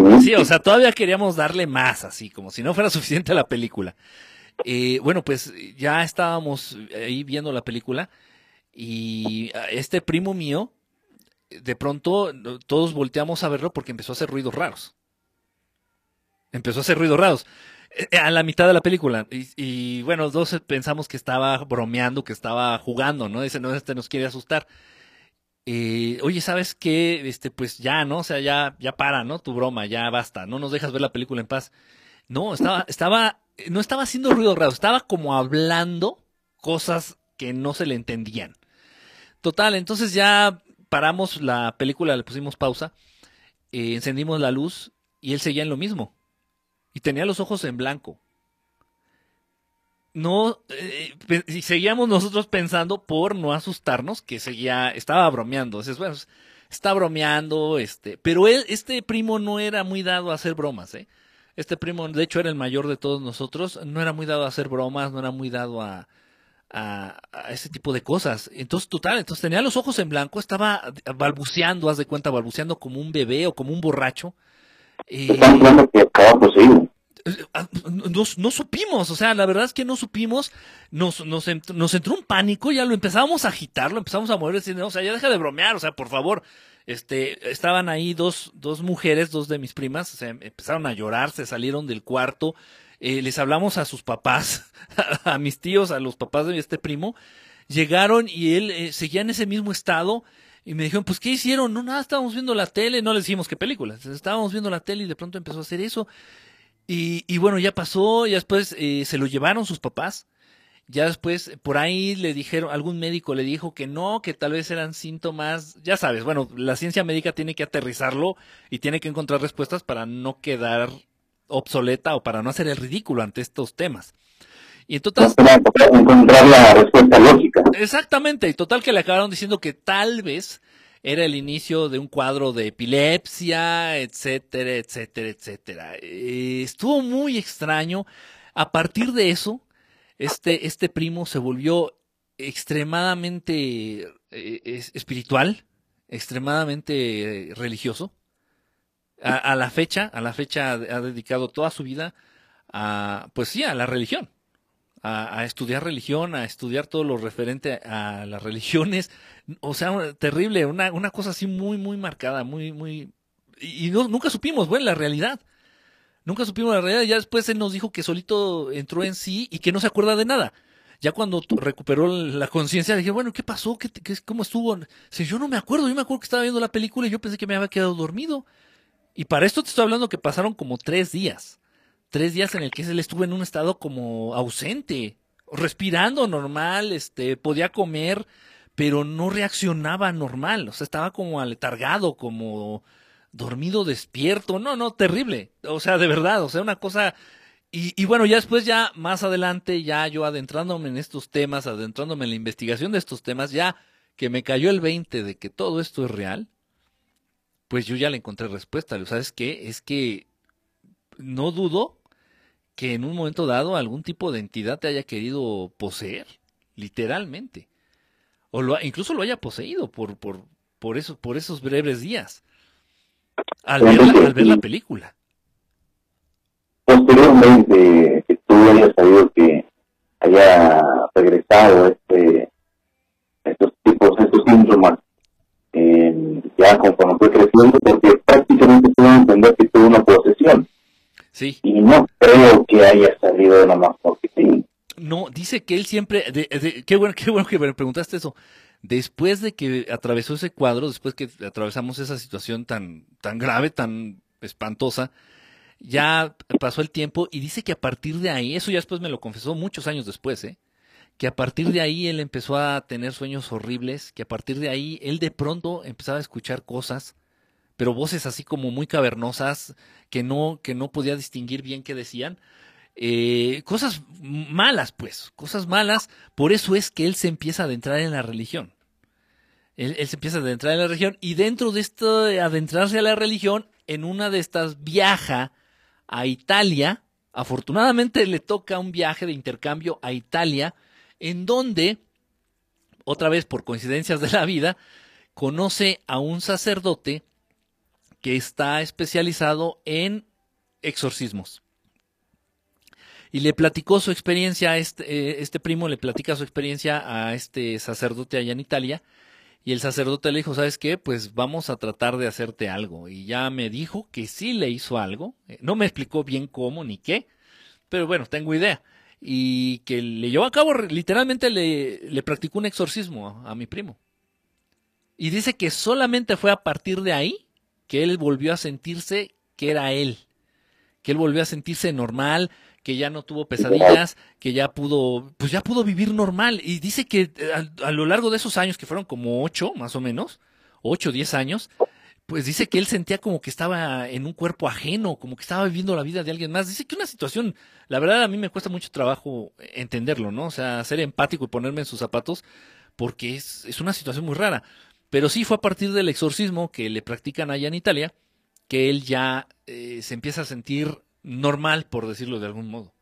Meat. Sí, o sea, todavía queríamos darle más, así, como si no fuera suficiente la película. Eh, bueno, pues ya estábamos ahí viendo la película y este primo mío, de pronto todos volteamos a verlo porque empezó a hacer ruidos raros. Empezó a hacer ruidos raros. eh, A la mitad de la película. Y, y, bueno, dos pensamos que estaba bromeando, que estaba jugando, ¿no? Dice, no, este nos quiere asustar. Eh, oye, ¿sabes qué? Este, pues ya, ¿no? O sea, ya, ya para, ¿no? Tu broma, ya basta, no nos dejas ver la película en paz. No, estaba, estaba, no estaba haciendo ruido raro, estaba como hablando cosas que no se le entendían. Total, entonces ya paramos la película, le pusimos pausa, eh, encendimos la luz y él seguía en lo mismo. Y tenía los ojos en blanco. No, eh, seguíamos nosotros pensando por no asustarnos que seguía, estaba bromeando. Entonces, bueno, está bromeando, este, pero este primo no era muy dado a hacer bromas, ¿eh? Este primo, de hecho, era el mayor de todos nosotros, no era muy dado a hacer bromas, no era muy dado a, a, ese tipo de cosas. Entonces, total, entonces tenía los ojos en blanco, estaba balbuceando, haz de cuenta, balbuceando como un bebé o como un borracho. Eh. Ah, no, supimos, o sea, la verdad es que no supimos, nos, nos, nos entró un pánico, ya lo empezamos a agitar, lo empezamos a mover, diciendo, o sea, ya deja de bromear, o sea, por favor, este, estaban ahí dos, dos mujeres, dos de mis primas, o sea, empezaron a llorar, se salieron del cuarto, eh, les hablamos a sus papás, a mis tíos, a los papás de este primo, llegaron y él eh, seguía en ese mismo estado, y me dijeron, pues, ¿qué hicieron? No, nada, estábamos viendo la tele, no les dijimos qué películas, estábamos viendo la tele y de pronto empezó a hacer eso, y, y bueno, ya pasó, ya después eh, se lo llevaron sus papás. Ya después, por ahí le dijeron, algún médico le dijo que no, que tal vez eran síntomas, ya sabes, bueno, la ciencia médica tiene que aterrizarlo y tiene que encontrar respuestas para no quedar obsoleta o para no hacer el ridículo ante estos temas. Y entonces, Para encontrar la respuesta lógica. Exactamente, y total que le acabaron diciendo que tal vez era el inicio de un cuadro de epilepsia, etcétera, etcétera, etcétera. Eh, estuvo muy extraño. A partir de eso, este, este primo se volvió extremadamente eh, es- espiritual, extremadamente religioso. A, a la fecha, a la fecha ha dedicado toda su vida a, pues sí, a la religión a, estudiar religión, a estudiar todo lo referente a las religiones. O sea, terrible, una, una cosa así muy, muy marcada, muy, muy... Y, nunca supimos, bueno, la realidad. Nunca supimos la realidad. Ya después él nos dijo que solito entró en sí y que no se acuerda de nada. Ya cuando recuperó la conciencia, dije, bueno, ¿qué pasó? ¿Qué, qué- ¿Cómo estuvo? Si yo no me acuerdo, yo me acuerdo que estaba viendo la película y yo pensé que me había quedado dormido. Y para esto te estoy hablando que pasaron como tres días tres días en el que él estuvo en un estado como ausente, respirando normal, este, podía comer, pero no reaccionaba normal, o sea, estaba como aletargado, como dormido despierto, no, no, terrible, o sea, de verdad, o sea, una cosa, y, y bueno, ya después, ya más adelante, ya yo adentrándome en estos temas, adentrándome en la investigación de estos temas, ya que me cayó el 20 de que todo esto es real, pues yo ya le encontré respuesta, ¿sabes qué? Es que no dudo que en un momento dado algún tipo de entidad te haya querido poseer, literalmente. O lo, incluso lo haya poseído por, por, por, eso, por esos breves días. Al ver, la, película. Posteriormente, que tú hayas sabido que haya regresado este, estos tipos, estos síntomas, eh, ya conforme fue creciendo, porque prácticamente puedo entender que tuvo una posesión. Sí. Y no creo que haya salido de nomás porque sí. No, dice que él siempre, de, de, qué bueno, qué bueno que me preguntaste eso. Después de que atravesó ese cuadro, después que atravesamos esa situación tan, tan grave, tan espantosa, ya pasó el tiempo y dice que a partir de ahí, eso ya después me lo confesó muchos años después, ¿eh? que a partir de ahí él empezó a tener sueños horribles, que a partir de ahí él de pronto empezaba a escuchar cosas, pero voces así como muy cavernosas que no, que no podía distinguir bien qué decían. Eh, cosas malas, pues, cosas malas. Por eso es que él se empieza a adentrar en la religión. Él, él se empieza a adentrar en la religión y dentro de esto de adentrarse a la religión, en una de estas viaja a Italia. Afortunadamente le toca un viaje de intercambio a Italia, en donde, otra vez por coincidencias de la vida, conoce a un sacerdote que está especializado en exorcismos. Y le platicó su experiencia, este, este primo le platica su experiencia a este sacerdote allá en Italia. Y el sacerdote le dijo, ¿sabes qué? Pues vamos a tratar de hacerte algo. Y ya me dijo que sí le hizo algo. No me explicó bien cómo ni qué, pero bueno, tengo idea. Y que le llevó a cabo, literalmente le, le practicó un exorcismo a, a mi primo. Y dice que solamente fue a partir de ahí que él volvió a sentirse que era él. Que él volvió a sentirse normal, que ya no tuvo pesadillas, que ya pudo, pues ya pudo vivir normal. Y dice que a, a, lo largo de esos años, que fueron como ocho, más o menos, ocho, diez años, pues dice que él sentía como que estaba en un cuerpo ajeno, como que estaba viviendo la vida de alguien más. Dice que una situación, la verdad a mí me cuesta mucho trabajo entenderlo, ¿no? O sea, ser empático y ponerme en sus zapatos, porque es, es una situación muy rara. Pero sí fue a partir del exorcismo que le practican allá en Italia, que él ya eh, se empieza a sentir normal, por decirlo de algún modo.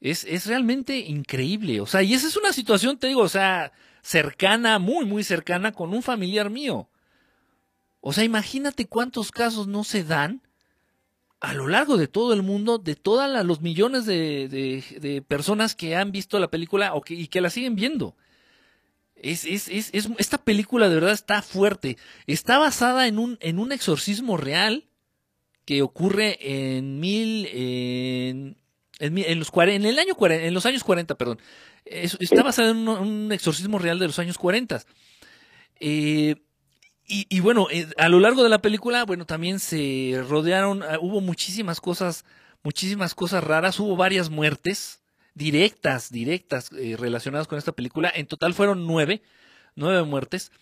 Es, es realmente increíble. O sea, y esa es una situación, te digo, o sea, cercana, muy, muy cercana con un familiar mío. O sea, imagínate cuántos casos no se dan a lo largo de todo el mundo, de todos los millones de, de, de, personas que han visto la película o que, y que la siguen viendo. Es, es, es, es, esta película de verdad está fuerte. Está basada en un, en un exorcismo real que ocurre en mil, en, en, en los en el año en los años 40, perdón. Es, está basada en un, exorcismo real de los años 40. Eh, y, y, bueno, eh, a lo largo de la película, bueno, también se rodearon, uh, hubo muchísimas cosas, muchísimas cosas raras, hubo varias muertes directas, directas eh, relacionadas con esta película. En total fueron nueve, nueve muertes.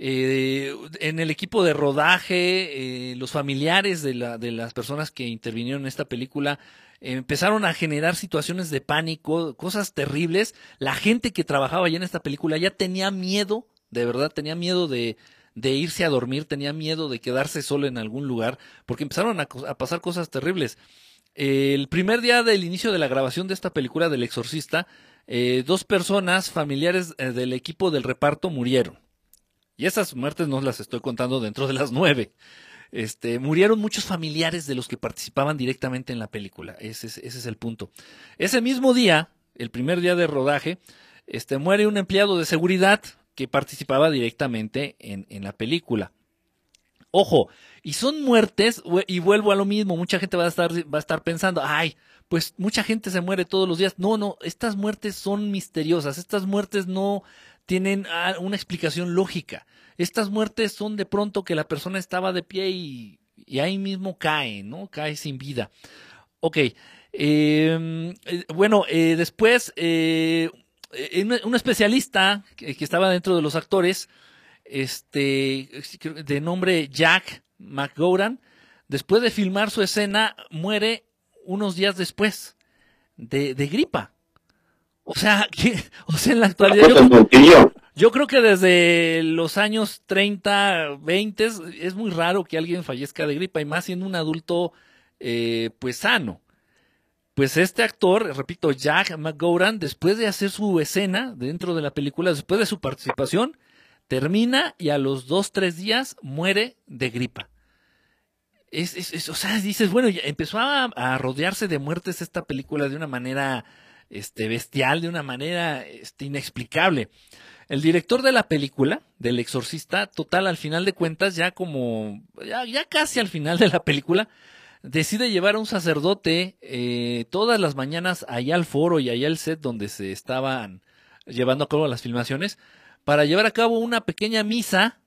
Eh, en el equipo de rodaje, eh, los familiares de, la, de, las personas que intervinieron en esta película empezaron a generar situaciones de pánico, cosas terribles. La gente que trabajaba ya en esta película ya tenía miedo, de verdad tenía miedo de, de irse a dormir, tenía miedo de quedarse solo en algún lugar, porque empezaron a, a pasar cosas terribles. El primer día del inicio de la grabación de esta película del exorcista, eh, dos personas familiares eh, del equipo del reparto murieron. Y esas muertes no las estoy contando dentro de las nueve. Este, murieron muchos familiares de los que participaban directamente en la película. Ese es, el punto. Ese mismo día, el primer día de rodaje, este, muere un empleado de seguridad que participaba directamente en, en la película. Ojo, y son muertes, y vuelvo a lo mismo, mucha gente va a estar, va a estar pensando, ay, pues mucha gente se muere todos los días. No, no, estas muertes son misteriosas, estas muertes no tienen ah, una explicación lógica. Estas muertes son de pronto que la persona estaba de pie y, y ahí mismo cae, ¿no? Cae sin vida. Ok, eh, bueno, eh, después, eh, un especialista que estaba dentro de los actores, este, de nombre Jack McGowran, después de filmar su escena, muere unos días después de, de gripa. O sea, que, o sea, en la actualidad. Yo, yo, creo que desde los años 30, 20 es muy raro que alguien fallezca de gripa, y más siendo un adulto, eh, pues sano. pues este actor, repito, Jack McGowran, después de hacer su escena dentro de la película, después de su participación, termina y a los dos, tres días muere de gripa. Es, es, o sea, dices, bueno, empezó a, rodearse de muertes esta película de una manera este, bestial, de una manera este, inexplicable. El director de la película, del exorcista, total, al final de cuentas, ya como, ya, ya casi al final de la película, decide llevar a un sacerdote eh, todas las mañanas allá al foro y allá al set donde se estaban llevando a cabo las filmaciones para llevar a cabo una pequeña misa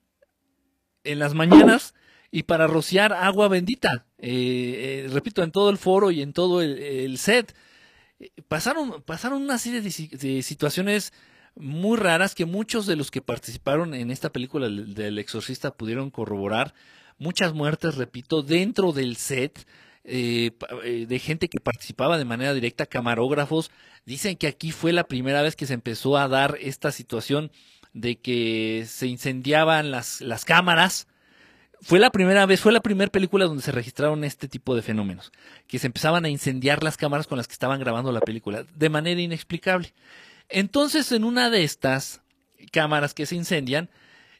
en las mañanas y para rociar agua bendita. Eh, eh, repito, en todo el foro y en todo el, set. Pasaron, pasaron una serie de, situaciones muy raras que muchos de los que participaron en esta película del exorcista pudieron corroborar muchas muertes, repito, dentro del set. Eh, eh, de gente que participaba de manera directa, camarógrafos. Dicen que aquí fue la primera vez que se empezó a dar esta situación de que se incendiaban las, las cámaras. Fue la primera vez, fue la primera película donde se registraron este tipo de fenómenos, que se empezaban a incendiar las cámaras con las que estaban grabando la película, de manera inexplicable. Entonces, en una de estas cámaras que se incendian,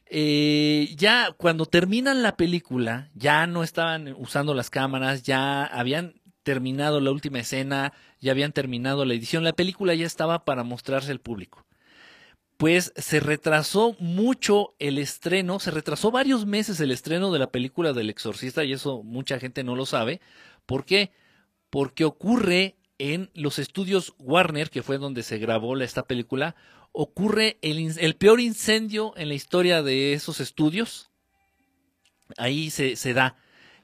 eh, ya cuando terminan la película, ya no estaban usando las cámaras, ya habían terminado la última escena, ya habían terminado la edición, la película ya estaba para mostrarse al público. Pues se retrasó mucho el estreno, se retrasó varios meses el estreno de la película del exorcista y eso mucha gente no lo sabe. ¿Por qué? Porque ocurre en los estudios Warner, que fue donde se grabó esta película, ocurre el, peor incendio en la historia de esos estudios. Ahí se, se da.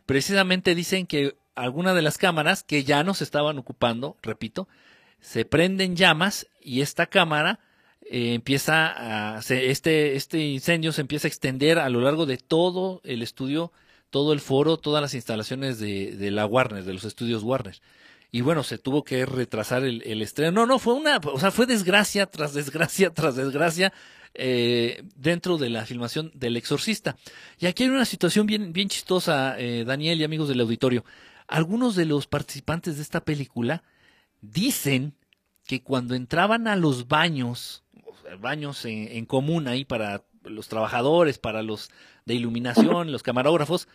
Precisamente dicen que algunas de las cámaras que ya no se estaban ocupando, repito, se prenden llamas y esta cámara eh, empieza a, este, este incendio se empieza a extender a lo largo de todo el estudio, todo el foro, todas las instalaciones de, de la Warner, de los estudios Warner y bueno, se tuvo que retrasar el, estreno. No, no, fue una, o sea, fue desgracia tras desgracia tras desgracia eh, dentro de la filmación del Exorcista. Y aquí hay una situación bien, bien chistosa, eh, Daniel y amigos del auditorio. Algunos de los participantes de esta película dicen que cuando entraban a los baños, baños en, común ahí para los trabajadores, para los de iluminación, los camarógrafos,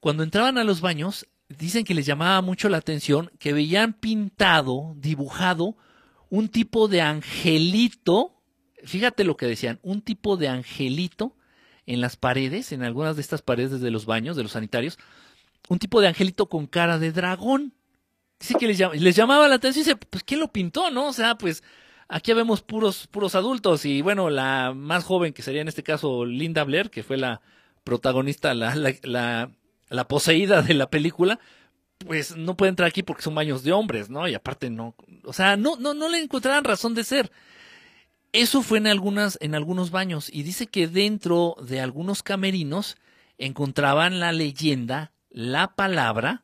cuando entraban a los baños, dicen que les llamaba mucho la atención que veían pintado, dibujado, un tipo de angelito, fíjate lo que decían, un tipo de angelito en las paredes, en algunas de estas paredes de los baños, de los sanitarios, un tipo de angelito con cara de dragón. Dice que les, les llamaba la atención y dice, pues ¿quién lo pintó, no? O sea, pues aquí vemos puros, puros adultos y bueno, la más joven que sería en este caso Linda Blair, que fue la protagonista, la, la la poseída de la película, pues no puede entrar aquí porque son baños de hombres, ¿no? Y aparte no, o sea, no, no, no le encontraban razón de ser. Eso fue en algunas, en algunos baños, y dice que dentro de algunos camerinos encontraban la leyenda, la palabra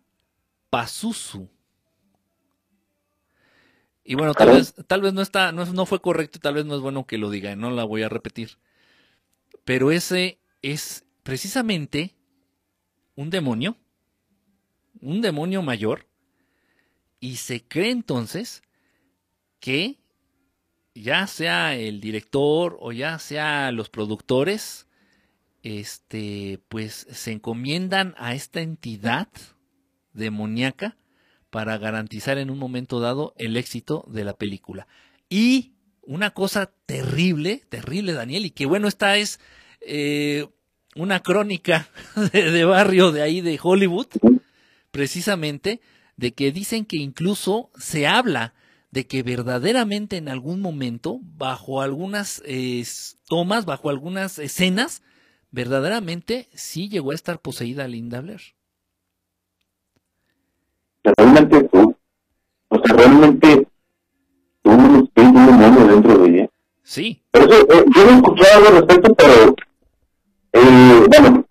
Pazuzu. Y bueno, tal vez, tal vez no está, no, no fue correcto, tal vez no es bueno que lo diga, no la voy a repetir. Pero ese es precisamente un demonio, un demonio mayor, y se cree entonces que ya sea el director o ya sea los productores, este, pues se encomiendan a esta entidad demoníaca para garantizar en un momento dado el éxito de la película. Y una cosa terrible, terrible, Daniel, y que bueno, esta es eh, una crónica de, barrio de ahí de Hollywood, precisamente, de que dicen que incluso se habla de que verdaderamente en algún momento, bajo algunas eh, tomas, bajo algunas escenas, verdaderamente sí llegó a estar poseída Linda Blair. Realmente tú, o sea, realmente un demonio dentro de ella. Sí. Pero eh, yo no he escuchado algo al respecto, pero eh, bueno,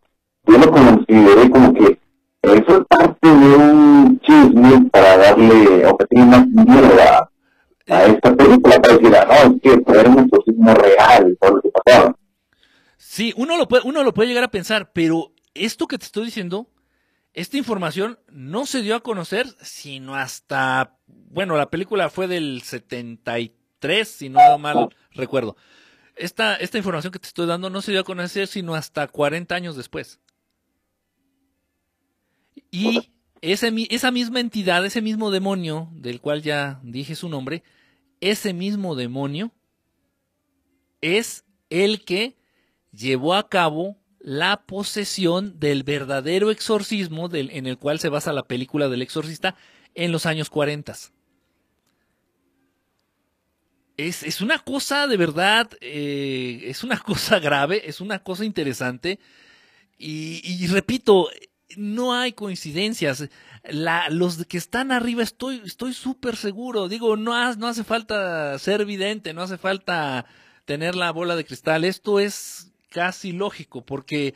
yo lo consideré como que eso es parte de un chisme para darle objetivo más miedo a, a, esta película, para decir, ah, no, es que era un exorcismo real todo lo que pasaba. Sí, uno lo, puede, uno lo puede llegar a pensar, pero esto que te estoy diciendo, esta información no se dio a conocer sino hasta bueno, la película fue del 73, si no mal recuerdo. Esta, esta información que te estoy dando no se dio a conocer sino hasta 40 años después. Y ese, esa misma entidad, ese mismo demonio, del cual ya dije su nombre, ese mismo demonio es el que llevó a cabo la posesión del verdadero exorcismo en el cual se basa la película del exorcista en los años 40. Es, es una cosa de verdad, eh, es una cosa grave, es una cosa interesante. Y, repito, no hay coincidencias. Los que están arriba estoy estoy súper seguro. Digo, no, no hace falta ser evidente, no hace falta tener la bola de cristal. Esto es casi lógico porque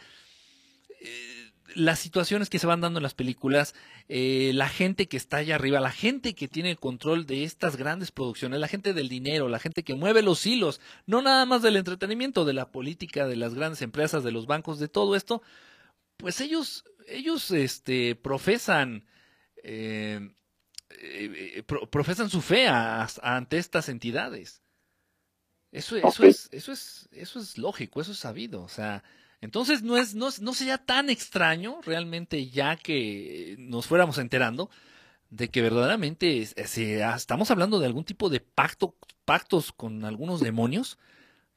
eh, las situaciones que se van dando en las películas, eh, la gente que está allá arriba, la gente que tiene el control de estas grandes producciones, la gente del dinero, la gente que mueve los hilos, no nada más del entretenimiento, de la política, de las grandes empresas, de los bancos, de todo esto, pues ellos, ellos este, profesan, eh, profesan su fe ante estas entidades. Eso, eso, es, eso, es, eso es lógico, eso es sabido. O sea, entonces no, es, no, no sería tan extraño realmente ya que nos fuéramos enterando de que verdaderamente estamos hablando de algún tipo de pacto, pactos con algunos demonios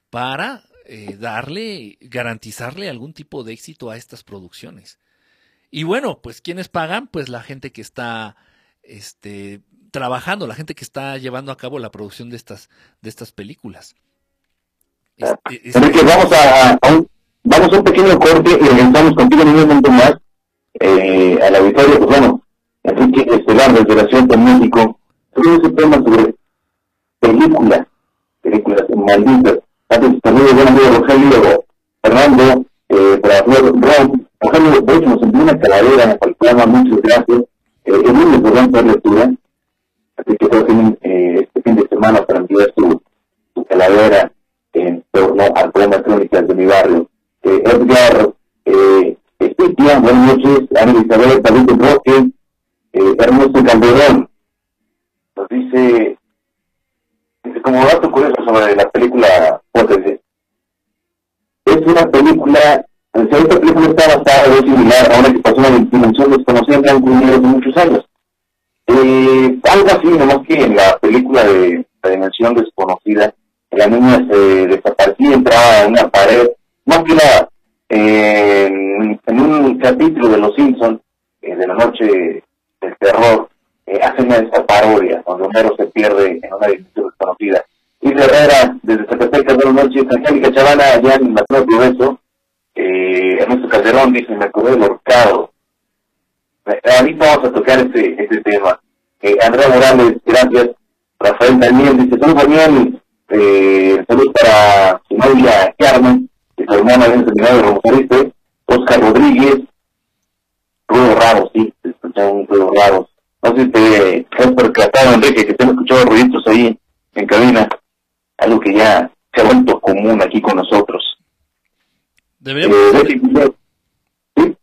para eh, darle, garantizarle algún tipo de éxito a estas producciones. Y bueno, pues ¿quiénes pagan? Pues la gente que está este, trabajando, la gente que está llevando a cabo la producción de estas, de estas películas. Este, este vamos a, un, vamos a un pequeño corte y regresamos contigo en un momento más eh, a la victoria, pues bueno, Enrique Estelar desde la Ciudad de México, sobre ese tema sobre películas, películas malditas. Antes también buen amigo Rogelio Fernando, eh, para Ron, Rogelio, de hecho nos envió una calavera el programa, muchas gracias. Eh, el lunes podrán hacer lectura, así que todos tienen eh, este fin de semana para enviar su, su calavera en torno al programa Crónicas de mi barrio. Eh, Edgar eh, buenas noches, Ana Isabel Palito Roque, eh, Ernesto Calderón, nos dice, dice, como dato curioso sobre la película Potencia, es una película, esta película está basada o similar a una que pasó en dimensión desconocida en hace muchos años. Eh, algo así, nomás que en la película de la dimensión desconocida, la niña se desaparecía, entraba a una pared, más que nada, en, un capítulo de Los Simpsons, eh, de la noche del terror, eh, hacen esta parodia, donde Homero se pierde en una dimensión desconocida. Y Herrera, desde Zacatecas, buenas noches, Angélica Chavana, allá en de Beso, eh, Ernesto Calderón dice, me acordé del horcado. Eh, ahorita vamos a tocar este, este tema. Eh, Andrea Morales, gracias. Rafael Daniel dice, saludos Daniel, eh, saludos para su novia Carmen, y su hermana el seminario de Oscar Rodríguez, ruidos raros, sí, se escuchan ruidos raros. No sé si te has percatado, Enrique, que te han escuchado ruiditos ahí en cabina, algo que ya se ha vuelto común aquí con nosotros. Deberíamos... Eh,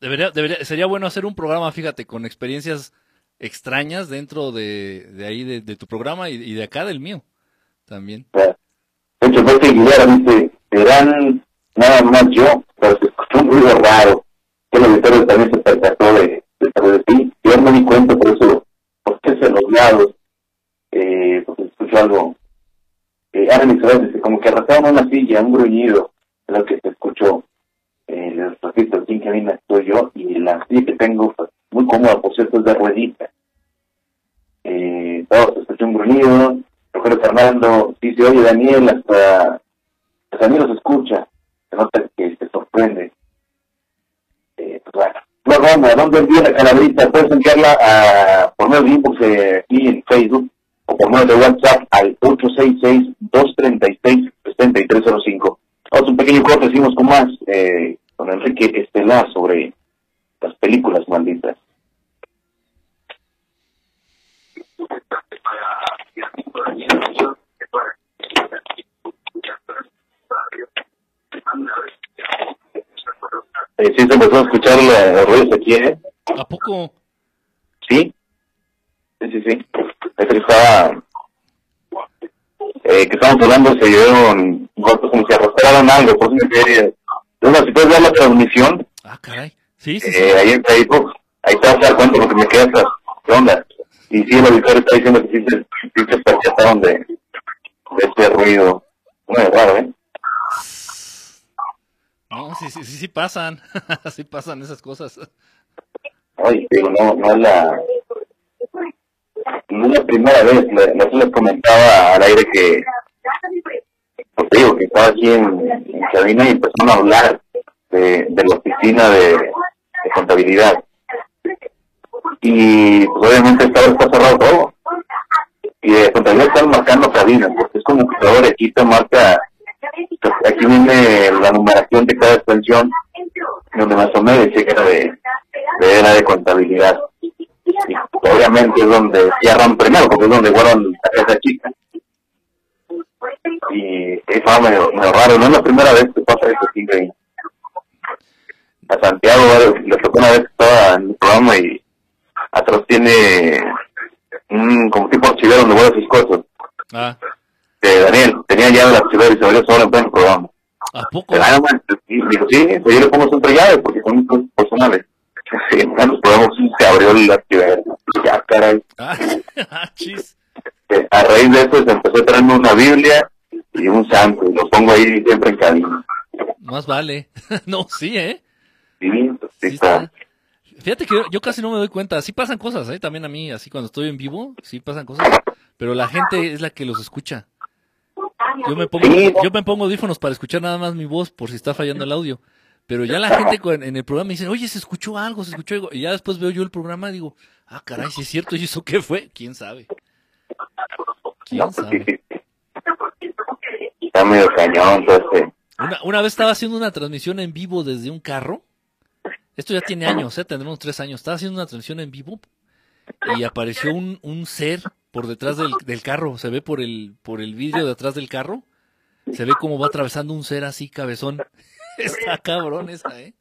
debería, debería, sería bueno hacer un programa, fíjate, con experiencias extrañas dentro de, de ahí, de, de tu programa y, y, de acá del mío también. De hecho, Jorge Aguilera dice, serán nada más yo, pero se escuchó un ruido raro. Que el auditorio también se percató de, de, sí. Yo no me di cuenta, por eso, porque es en los lados, eh, pues escuchó algo. Eh, Ana Isabel dice, como que arrastraron una silla, un gruñido, es lo que se escuchó. Eh, les repito, aquí en estoy yo, y la silla que tengo, pues, muy cómoda, por cierto, es de ruedita. Eh, todo se escuchó un gruñido, Rogelio Fernando dice, oye Daniel, hasta, hasta mí los escucha, se nota que se sorprende. Eh, pues bueno. Luego, ¿a dónde envía la calabrita? Puedes enviarla a, por medio de inbox eh, aquí en Facebook o por medio de WhatsApp al 866-236-7305. Vamos un pequeño corte, seguimos con más eh, con Enrique Estelar sobre las películas malditas. Eh, sí, se empezó a escuchar los ruidos aquí, ¿eh? ¿A poco? Sí. Sí, sí, sí. Es que estaba... Eh, que estamos hablando, se dieron golpes como si arrastraron algo, me si puedes ver la transmisión, Ah, caray. Sí, sí, sí. eh, ahí en Facebook, ahí te vas a dar cuenta porque me quedé hasta... ¿Qué onda? Y sí, el auditor está diciendo que sí se, sí se percataron de, de este ruido. Muy raro, ¿eh? No, sí, sí, sí, sí pasan. sí pasan esas cosas. Oye, digo, no, no es la... No es la primera vez, le- no se les comentaba al aire que, pues digo, que estaba aquí en, en cabina y empezaron a hablar de, de la oficina de, de contabilidad. Y pues obviamente esta vez está cerrado todo. Y de contabilidad están marcando cabina, porque es como que cada orejita marca, pues, aquí viene la numeración de cada extensión, donde más o menos que era de, era de contabilidad. Y obviamente es donde cierran primero, porque es donde guardan la casa chica. Y eso medio, medio raro, no es la primera vez que pasa eso aquí. A Santiago le tocó una vez que estaba en el programa y atrás tiene un como tipo archivero donde guarda sus cosas. Ah, Que Daniel tenía llave del archivero y se abrió solo en pleno programa. ¿a poco? Pero, ah, y dijo, sí, pues yo le pongo siempre llaves porque son cosas personales. Sí, en los programas se abrió el archivero. Ya, caray. Ah, ah, chis. Eh, A raíz de eso se empezó a traerme una Biblia y un santo. Y lo pongo ahí siempre en cabina. Más vale. no, sí, ¿eh? Sí, sí Sí está. está. Fíjate que yo, yo casi no me doy cuenta. Sí pasan cosas, ¿eh? También a mí, así cuando estoy en vivo, sí pasan cosas. Pero la gente es la que los escucha. Yo me pongo, yo me pongo audífonos para escuchar nada más mi voz por si está fallando el audio. Pero ya la gente en el programa dice, oye, se escuchó algo, se escuchó algo. Y ya después veo yo el programa y digo, ah, caray, si es cierto, ¿y eso qué fue? ¿Quién sabe? ¿Quién sabe? Está medio cañón, entonces. Una, una vez estaba haciendo una transmisión en vivo desde un carro. Esto ya tiene años, ¿eh? tendremos tres años. Estaba haciendo una transmisión en vivo y apareció un, un ser por detrás del, del carro. Se ve por el, por el vidrio de atrás del carro. Se ve como va atravesando un ser así, cabezón. Está cabrón esa, ¿eh?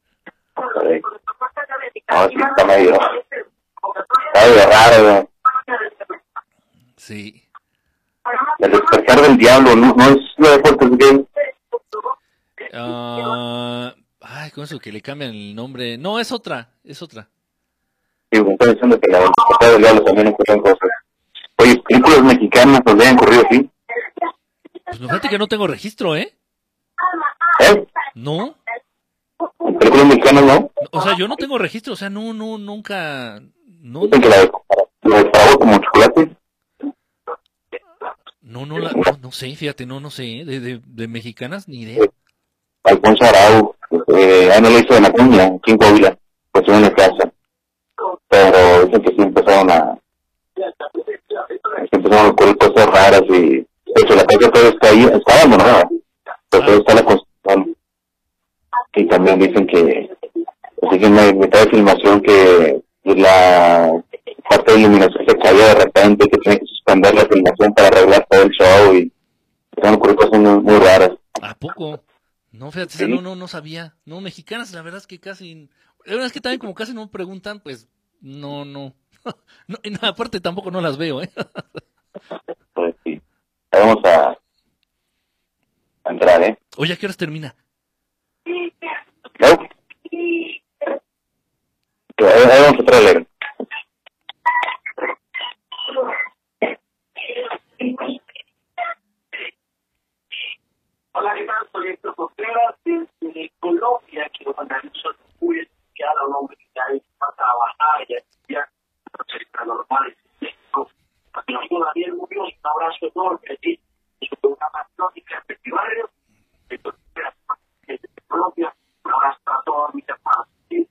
No, sí, está medio. Está medio raro, güey. Sí. El despertar del diablo, no, no es lo de Puerto Rico. Ay, con eso que le cambian el nombre. No, es otra, es otra. Sí, me está diciendo que la despertar del diablo también encuentran cosas. Oye, películas mexicanas donde hayan ocurrido así. Pues fíjate que no tengo registro, ¿eh? ¿Eh? No. Películas mexicanas, ¿no? O sea, yo no tengo registro, o sea, no, no, nunca. No, Dicen que la de, la de como chocolate. No, no, la, no, no sé, fíjate, no, no sé, ¿eh? de, de, de mexicanas ni idea. Alfonso Arau, eh, ahí no lo hizo de la cuña, aquí en Coahuila, pues en la casa. Pero dicen que sí empezaron a, empezaron a ocurrir cosas raras y, de hecho, la casa todavía está ahí, está abandonada, pero todavía está la construcción. Y también dicen que, así que en mitad de filmación que la parte de iluminación se cayó de repente, que tiene que suspender la filmación para arreglar todo el show y a ocurrir cosas muy, muy raras. ¿A poco? No, fíjate, Sí. no, no, no sabía. No, mexicanas, la verdad es que casi. La verdad es que también, como casi no me preguntan, pues no, no. no y no, aparte, tampoco no las veo, ¿eh? Pues sí. Vamos a, a entrar, ¿eh? Oye, ¿a qué horas termina? ¿No? Vamos a traer. Hola, ¿qué tal? Soy Héctor Contreras desde Colombia, que organizo muy especial a un hombre que está ahí para trabajar y estudiar procesos normales en México. Mi amigo Daniel Muñoz, un abrazo enorme allí en su programa Crónica Festival de Contreras, desde Colombia. Un abrazo a todos mis hermanos. ¿sí?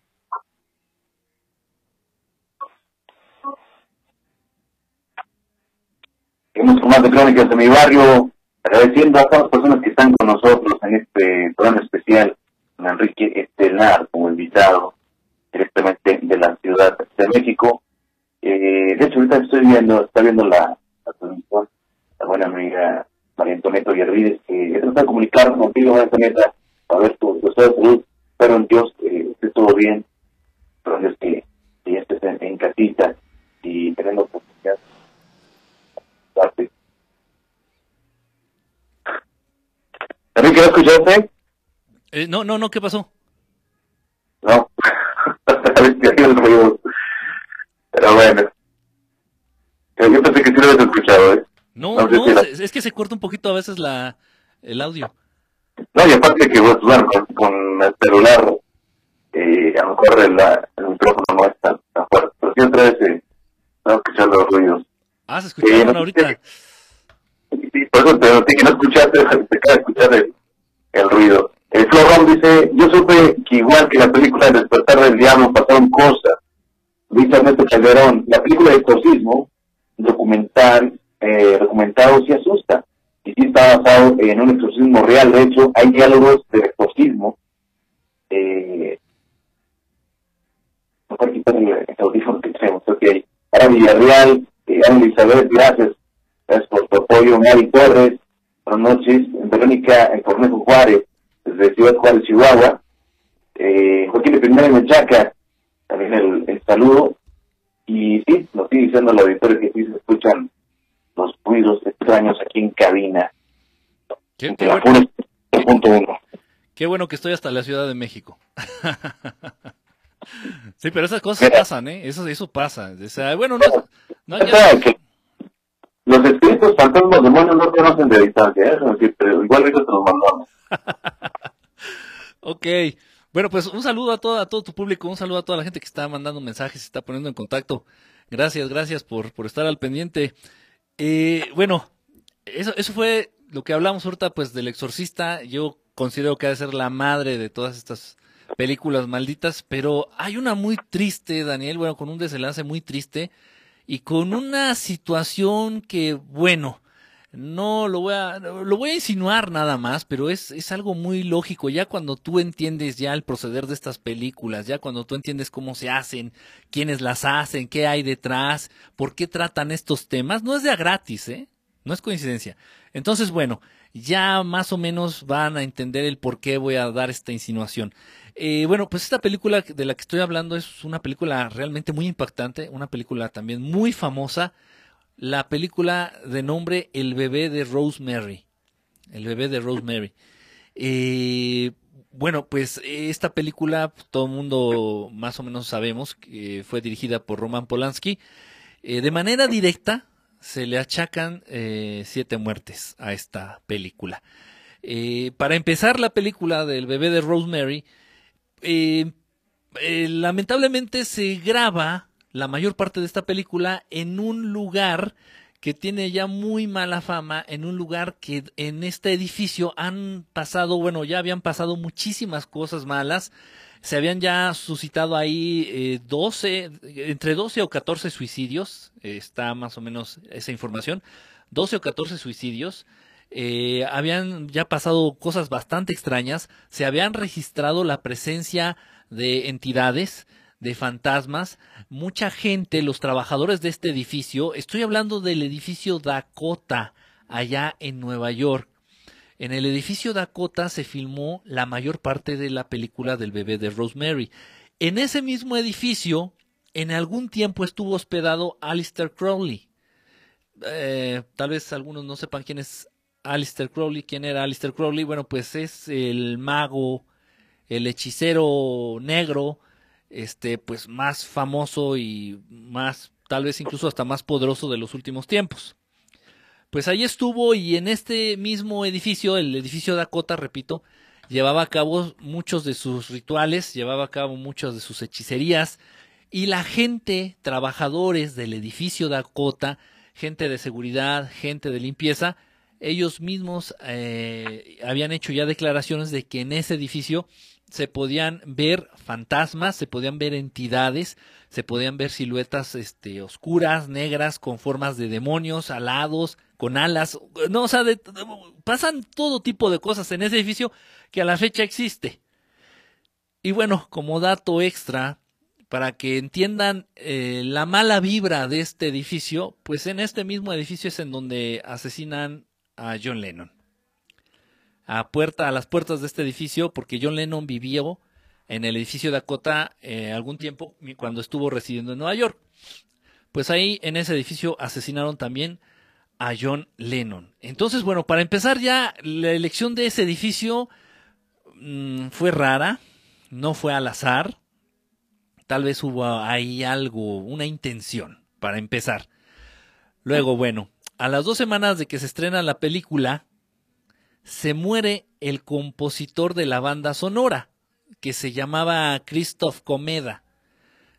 Seguimos con más de crónicas de mi barrio, agradeciendo a todas las personas que están con nosotros en este programa especial, con Enrique Estelar como invitado directamente de la Ciudad de México. Eh, de hecho, ahorita estoy viendo, está viendo la, la transmisión, la buena amiga María Antonieta Guerrides, que he tratado de comunicarnos contigo, María Antonieta, a ver tu, tu estado de salud, pero en Dios eh, esté todo bien, pero Dios que, que ya estés en, en casita y teniendo oportunidad escuchaste? Eh, no, no, no, ¿qué pasó? No. el ruido. Pero bueno. Eh, Yo pensé que sí lo habías escuchado, ¿eh? No, No sé no, si la- es, es que se corta un poquito a veces la, el audio. No, y aparte que, pues, bueno, con, con el celular, eh, a lo mejor el, el micrófono no es tan, tan fuerte, pero otra vez eh, estaba escuchando los ruidos. Ah, se escucharon no, ahorita. Sí, por eso te noté que no escuchaste, te acaba de escuchar el, el ruido. El Florón dice, yo supe que igual que la película El despertar del diablo pasaron cosas. Dice Ernesto Calderón, la película de exorcismo, documental, eh, documentado sí asusta. Y sí está basado en un exorcismo real. De hecho, hay diálogos del exorcismo. Eh, que. Ahora Villarreal, eh, Ana Elizabeth, gracias. Gracias por tu apoyo, Mari Torres. Buenas noches. Verónica Cornejo Juárez, desde Ciudad Juárez, Chihuahua. Eh, Joaquín de Primera de Mechaca, también el, el saludo. Y sí, nos sigue diciendo el auditorio que sí se escuchan los ruidos extraños aquí en cabina. Qué, qué bueno, Telafónica 3.1. qué bueno que estoy hasta la Ciudad de México. sí, pero esas cosas pasan, ¿eh? Eso, eso pasa. O sea, bueno, no, no ya- que los espíritus, fantasmas, demonios no conocen de distancia, ¿eh? Eso sí, pero igual ahorita te los mandamos. Ok. Bueno, pues un saludo a todo, a todo tu público, un saludo a toda la gente que está mandando mensajes, se está poniendo en contacto. Gracias, gracias por, estar al pendiente. Eh, bueno, eso, eso fue lo que hablamos ahorita, pues, del exorcista. Yo considero que ha de ser la madre de todas estas películas malditas, pero hay una muy triste, Daniel, bueno, con un desenlace muy triste y con una situación que, bueno, no lo voy a, lo voy a insinuar nada más, pero es, es algo muy lógico. Ya cuando tú entiendes ya el proceder de estas películas, ya cuando tú entiendes cómo se hacen, quiénes las hacen, qué hay detrás, por qué tratan estos temas, no es de a gratis, ¿eh? No es coincidencia. Entonces, bueno, ya más o menos van a entender el por qué voy a dar esta insinuación. Eh, bueno, pues esta película de la que estoy hablando es una película realmente muy impactante, una película también muy famosa, la película de nombre El bebé de Rosemary. El bebé de Rosemary. Eh, bueno, pues esta película, todo el mundo más o menos sabemos que fue dirigida por Roman Polanski. Eh, de manera directa se le achacan eh, siete muertes a esta película. Para empezar la película del bebé de Rosemary, lamentablemente se graba la mayor parte de esta película en un lugar que tiene ya muy mala fama, en un lugar que en este edificio han pasado, bueno, ya habían pasado muchísimas cosas malas, se habían ya suscitado ahí eh, 12, entre 12 o 14 suicidios, eh, está más o menos esa información, 12 o 14 suicidios, eh, habían ya pasado cosas bastante extrañas, se habían registrado la presencia de entidades, de fantasmas, mucha gente, los trabajadores de este edificio, estoy hablando del edificio Dakota, allá en Nueva York. En el edificio Dakota se filmó la mayor parte de la película del bebé de Rosemary. En ese mismo edificio, en algún tiempo estuvo hospedado Alistair Crowley. Eh, tal vez algunos no sepan quién es Alistair Crowley. ¿Quién era Alistair Crowley? Bueno, pues es el mago, el hechicero negro, este, pues más famoso y más, tal vez incluso hasta más poderoso de los últimos tiempos. Pues ahí estuvo y en este mismo edificio, el edificio Dakota, repito, llevaba a cabo muchos de sus rituales, llevaba a cabo muchas de sus hechicerías y la gente, trabajadores del edificio Dakota, gente de seguridad, gente de limpieza, ellos mismos eh, habían hecho ya declaraciones de que en ese edificio se podían ver fantasmas, se podían ver entidades, se podían ver siluetas este, oscuras, negras, con formas de demonios, alados, con alas. No, o sea, pasan todo tipo de cosas en ese edificio que a la fecha existe. Y bueno, como dato extra, para que entiendan eh, la mala vibra de este edificio, pues en este mismo edificio es en donde asesinan a John Lennon a, puerta, a las puertas de este edificio porque John Lennon vivió en el edificio Dakota eh, algún tiempo cuando estuvo residiendo en Nueva York. Pues ahí en ese edificio asesinaron también a John Lennon. Entonces, bueno, para empezar ya, la elección de ese edificio mm, fue rara, no fue al azar. Tal vez hubo ahí algo, una intención, para empezar. Luego, bueno, a las dos semanas de que se estrena la película, se muere el compositor de la banda sonora, que se llamaba Christoph Comeda.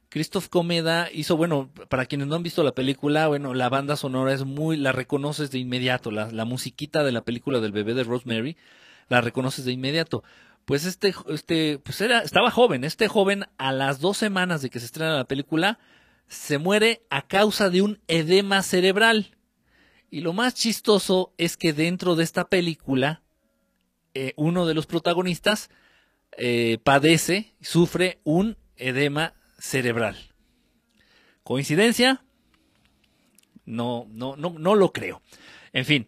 Christoph Comeda hizo, bueno, para quienes no han visto la película, bueno, la banda sonora es muy, la reconoces de inmediato, la, musiquita de la película del bebé de Rosemary, la reconoces de inmediato. Pues este, este, pues era, estaba joven, este joven a las dos semanas de que se estrena la película, se muere a causa de un edema cerebral. Y lo más chistoso es que dentro de esta película, eh, uno de los protagonistas eh, padece, sufre un edema cerebral. ¿Coincidencia? No, no, no, no lo creo. En fin,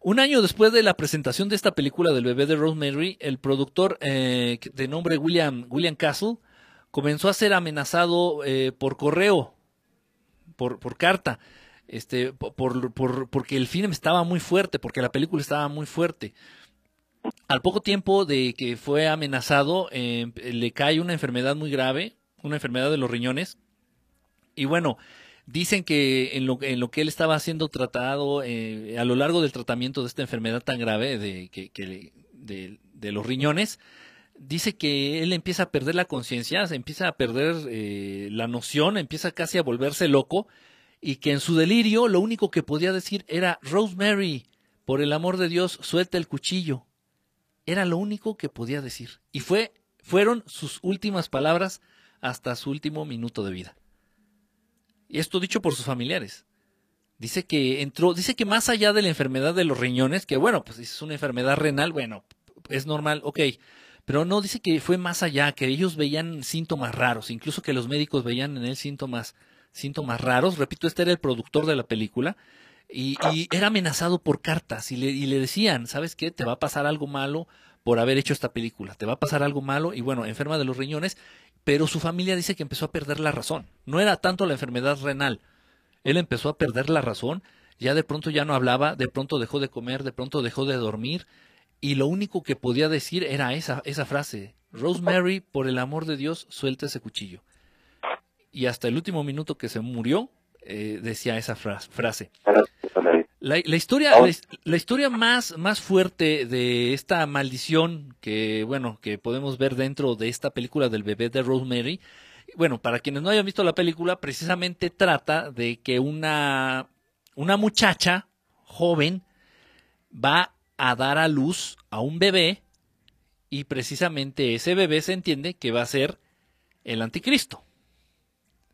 un año después de la presentación de esta película del bebé de Rosemary, el productor eh, de nombre William, William Castle comenzó a ser amenazado eh, por correo, por, por carta, este, por, por, porque el film estaba muy fuerte, porque la película estaba muy fuerte. Al poco tiempo de que fue amenazado, eh, le cae una enfermedad muy grave, una enfermedad de los riñones. Y bueno, dicen que en lo, en lo que él estaba siendo tratado, eh, a lo largo del tratamiento de esta enfermedad tan grave de, que, de, de, los riñones, dice que él empieza a perder la conciencia, empieza a perder eh, la noción, empieza casi a volverse loco, y que en su delirio lo único que podía decir era, Rosemary, por el amor de Dios, suelta el cuchillo. Era lo único que podía decir. Y fue, fueron sus últimas palabras hasta su último minuto de vida. Y esto dicho por sus familiares. Dice que entró, dice que más allá de la enfermedad de los riñones, que bueno, pues es una enfermedad renal, bueno, es normal, ok. Pero no, dice que fue más allá, que ellos veían síntomas raros, incluso que los médicos veían en él síntomas, síntomas raros. Repito, este era el productor de la película. Y, era amenazado por cartas y le, y le decían, ¿sabes qué? Te va a pasar algo malo por haber hecho esta película, te va a pasar algo malo y bueno, enferma de los riñones pero su familia dice que empezó a perder la razón. No era tanto la enfermedad renal. Él empezó a perder la razón, ya de pronto ya no hablaba, de pronto dejó de comer, de pronto dejó de dormir, y lo único que podía decir era esa, esa frase, Rosemary, por el amor de Dios, suelta ese cuchillo. Y hasta el último minuto que se murió, eh, decía esa frase. La, la historia, la, la, historia más, más fuerte de esta maldición que, bueno, que podemos ver dentro de esta película del bebé de Rosemary, bueno, para quienes no hayan visto la película, precisamente trata de que una, una muchacha joven va a dar a luz a un bebé y precisamente ese bebé se entiende que va a ser el anticristo.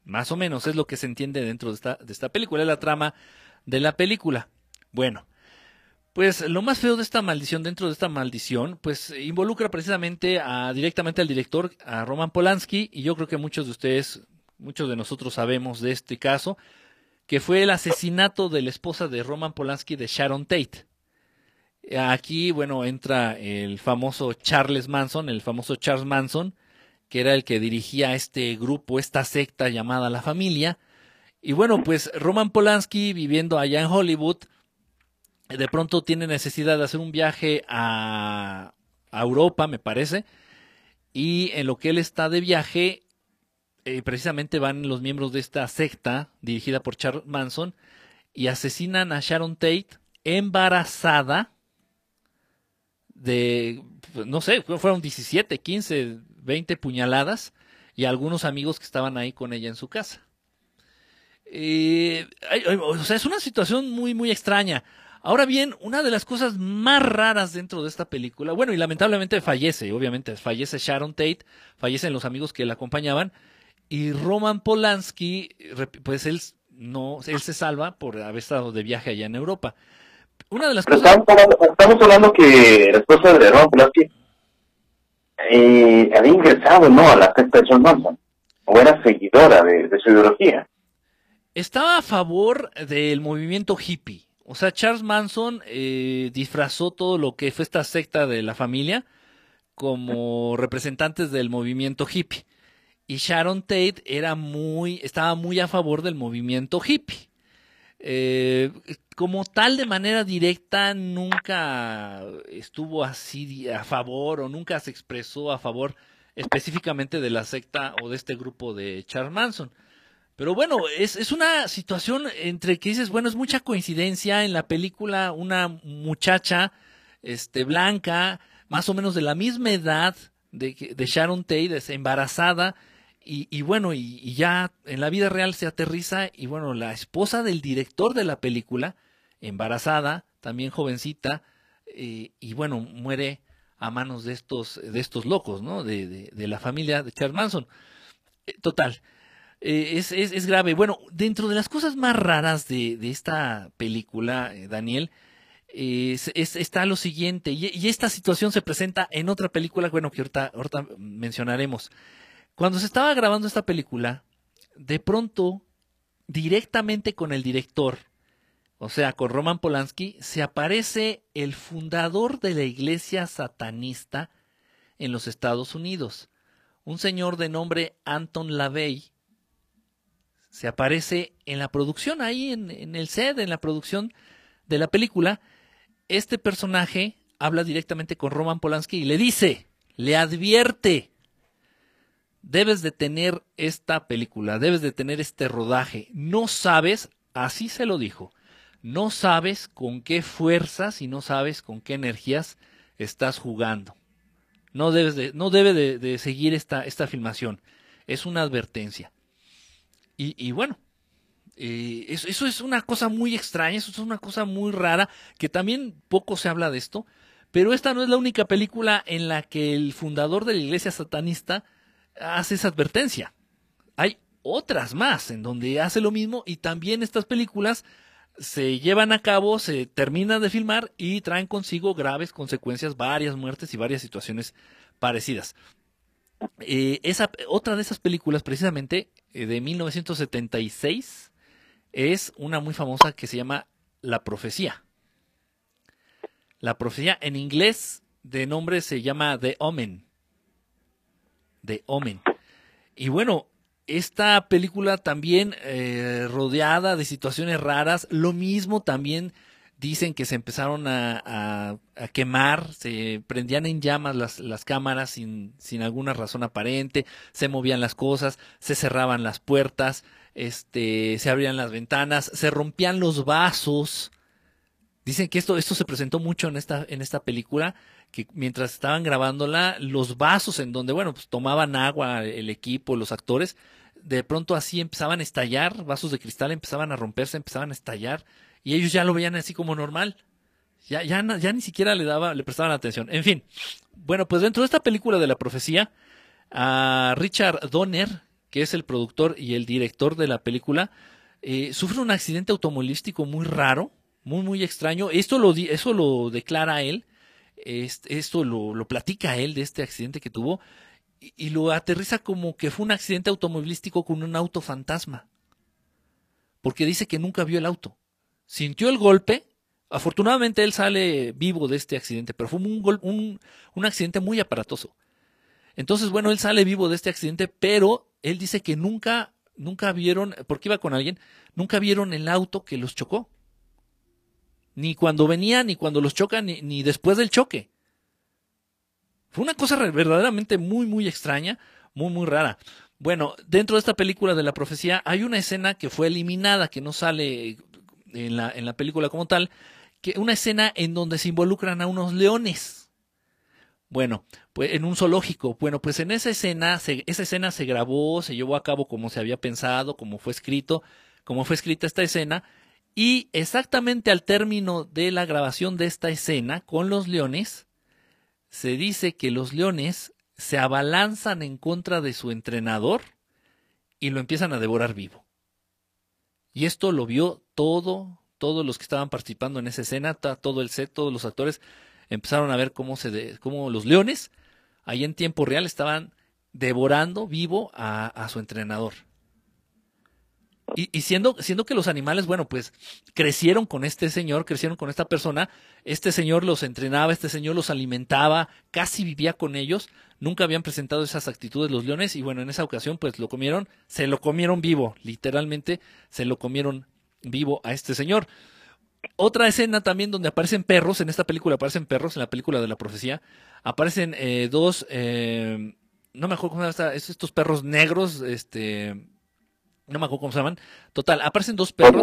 Más o menos es lo que se entiende dentro de esta, de esta película, es la trama de la película. Bueno, pues lo más feo de esta maldición, dentro de esta maldición, pues involucra precisamente a, directamente al director, a Roman Polanski, y yo creo que muchos de ustedes, muchos de nosotros sabemos de este caso, que fue el asesinato de la esposa de Roman Polanski de Sharon Tate. Aquí, bueno, entra el famoso Charles Manson, el famoso Charles Manson, que era el que dirigía este grupo, esta secta llamada La Familia. Y bueno, pues Roman Polanski, viviendo allá en Hollywood, de pronto tiene necesidad de hacer un viaje a, Europa, me parece, y en lo que él está de viaje, eh, precisamente van los miembros de esta secta dirigida por Charles Manson y asesinan a Sharon Tate embarazada de, no sé, fueron 17, 15, 20 puñaladas y algunos amigos que estaban ahí con ella en su casa. Eh, o sea, es una situación muy, muy extraña. Ahora bien, una de las cosas más raras dentro de esta película, bueno, y lamentablemente fallece, obviamente, fallece Sharon Tate, fallecen los amigos que la acompañaban, y Roman Polanski, pues él no, él se salva por haber estado de viaje allá en Europa. Una de las Pero cosas... estamos, hablando, estamos hablando que la esposa de Roman Polanski eh, había ingresado, ¿no?, a la secta de John Manson, o era seguidora de, su ideología. Estaba a favor del movimiento hippie o sea, Charles Manson eh, disfrazó todo lo que fue esta secta de la familia como representantes del movimiento hippie. Y Sharon Tate era muy, estaba muy a favor del movimiento hippie. eh, como tal de manera directa nunca estuvo así a favor o nunca se expresó a favor específicamente de la secta o de este grupo de Charles Manson. Pero bueno, es, es una situación entre que dices, bueno, es mucha coincidencia en la película una muchacha este, blanca, más o menos de la misma edad de, de Sharon Tate, embarazada, y, bueno, y, ya en la vida real se aterriza, y bueno, la esposa del director de la película, embarazada, también jovencita, eh, y bueno, muere a manos de estos, de estos locos, ¿no? De, de, la familia de Charles Manson. Eh, total. Eh, es, es, es, grave. Bueno, dentro de las cosas más raras de, de esta película, Daniel, es, está lo siguiente, y, esta situación se presenta en otra película, bueno, que ahorita mencionaremos. Cuando se estaba grabando esta película, de pronto, directamente con el director, o sea, con Roman Polanski, se aparece el fundador de la iglesia satanista en los Estados Unidos, un señor de nombre Anton LaVey, se aparece en la producción, ahí en, en, el set, en la producción de la película. Este personaje habla directamente con Roman Polanski y le dice, le advierte, debes de tener esta película, debes de tener este rodaje. No sabes, así se lo dijo, no sabes con qué fuerzas y no sabes con qué energías estás jugando. No debes de, no debe de, seguir esta, esta filmación. Es una advertencia. Y, y bueno, eh, eso, eso, es una cosa muy extraña, eso es una cosa muy rara, que también poco se habla de esto, pero esta no es la única película en la que el fundador de la iglesia satanista hace esa advertencia. Hay otras más en donde hace lo mismo y también estas películas se llevan a cabo, se terminan de filmar y traen consigo graves consecuencias, varias muertes y varias situaciones parecidas. Eh, esa, otra de esas películas, precisamente eh, de 1976, es una muy famosa que se llama La Profecía. La Profecía en inglés de nombre se llama The Omen. The Omen. Y bueno, esta película también eh, rodeada de situaciones raras, lo mismo también dicen que se empezaron a, a, quemar, se prendían en llamas las, las cámaras sin, sin, alguna razón aparente, se movían las cosas, se cerraban las puertas, este, se abrían las ventanas, se rompían los vasos. Dicen que esto, esto se presentó mucho en esta, en esta película, que mientras estaban grabándola, los vasos en donde, bueno, pues tomaban agua el equipo, los actores, de pronto así empezaban a estallar, vasos de cristal empezaban a romperse, empezaban a estallar, y ellos ya lo veían así como normal. Ya, ya, ni siquiera le daba, le prestaban atención. En fin, bueno, pues dentro de esta película de la profecía, a Richard Donner, que es el productor y el director de la película, eh, sufre un accidente automovilístico muy raro, muy, muy extraño. Esto lo, eso lo declara él, esto lo, lo platica él de este accidente que tuvo, y, lo aterriza como que fue un accidente automovilístico con un auto fantasma. Porque dice que nunca vio el auto sintió el golpe. Afortunadamente él sale vivo de este accidente, pero fue un, un, un, accidente muy aparatoso. Entonces, bueno, él sale vivo de este accidente, pero él dice que nunca, nunca vieron, porque iba con alguien, nunca vieron el auto que los chocó. Ni cuando venía, ni cuando los chocan, ni, ni después del choque. Fue una cosa verdaderamente muy, muy extraña, muy, muy rara. Bueno, dentro de esta película de la profecía hay una escena que fue eliminada, que no sale en la, en la película como tal, que una escena en donde se involucran a unos leones. Bueno, pues en un zoológico. Bueno, pues en esa escena, esa escena se grabó, se llevó a cabo como se había pensado, como fue escrito, como fue escrita esta escena. Y exactamente al término de la grabación de esta escena con los leones, se dice que los leones se abalanzan en contra de su entrenador y lo empiezan a devorar vivo. Y esto lo vio todo, todos los que estaban participando en esa escena, todo el set, todos los actores empezaron a ver cómo, se de, cómo los leones, ahí en tiempo real, estaban devorando vivo a, a su entrenador. Y, siendo, siendo que los animales, bueno, pues crecieron con este señor, crecieron con esta persona, este señor los entrenaba, este señor los alimentaba, casi vivía con ellos, nunca habían presentado esas actitudes los leones y bueno, en esa ocasión pues lo comieron, se lo comieron vivo, literalmente se lo comieron vivo a este señor. Otra escena también donde aparecen perros, en esta película aparecen perros, en la película de la profecía, aparecen eh, dos, eh, no me acuerdo cómo se llama, estos perros negros, este, no me acuerdo cómo se llaman, total, aparecen dos perros.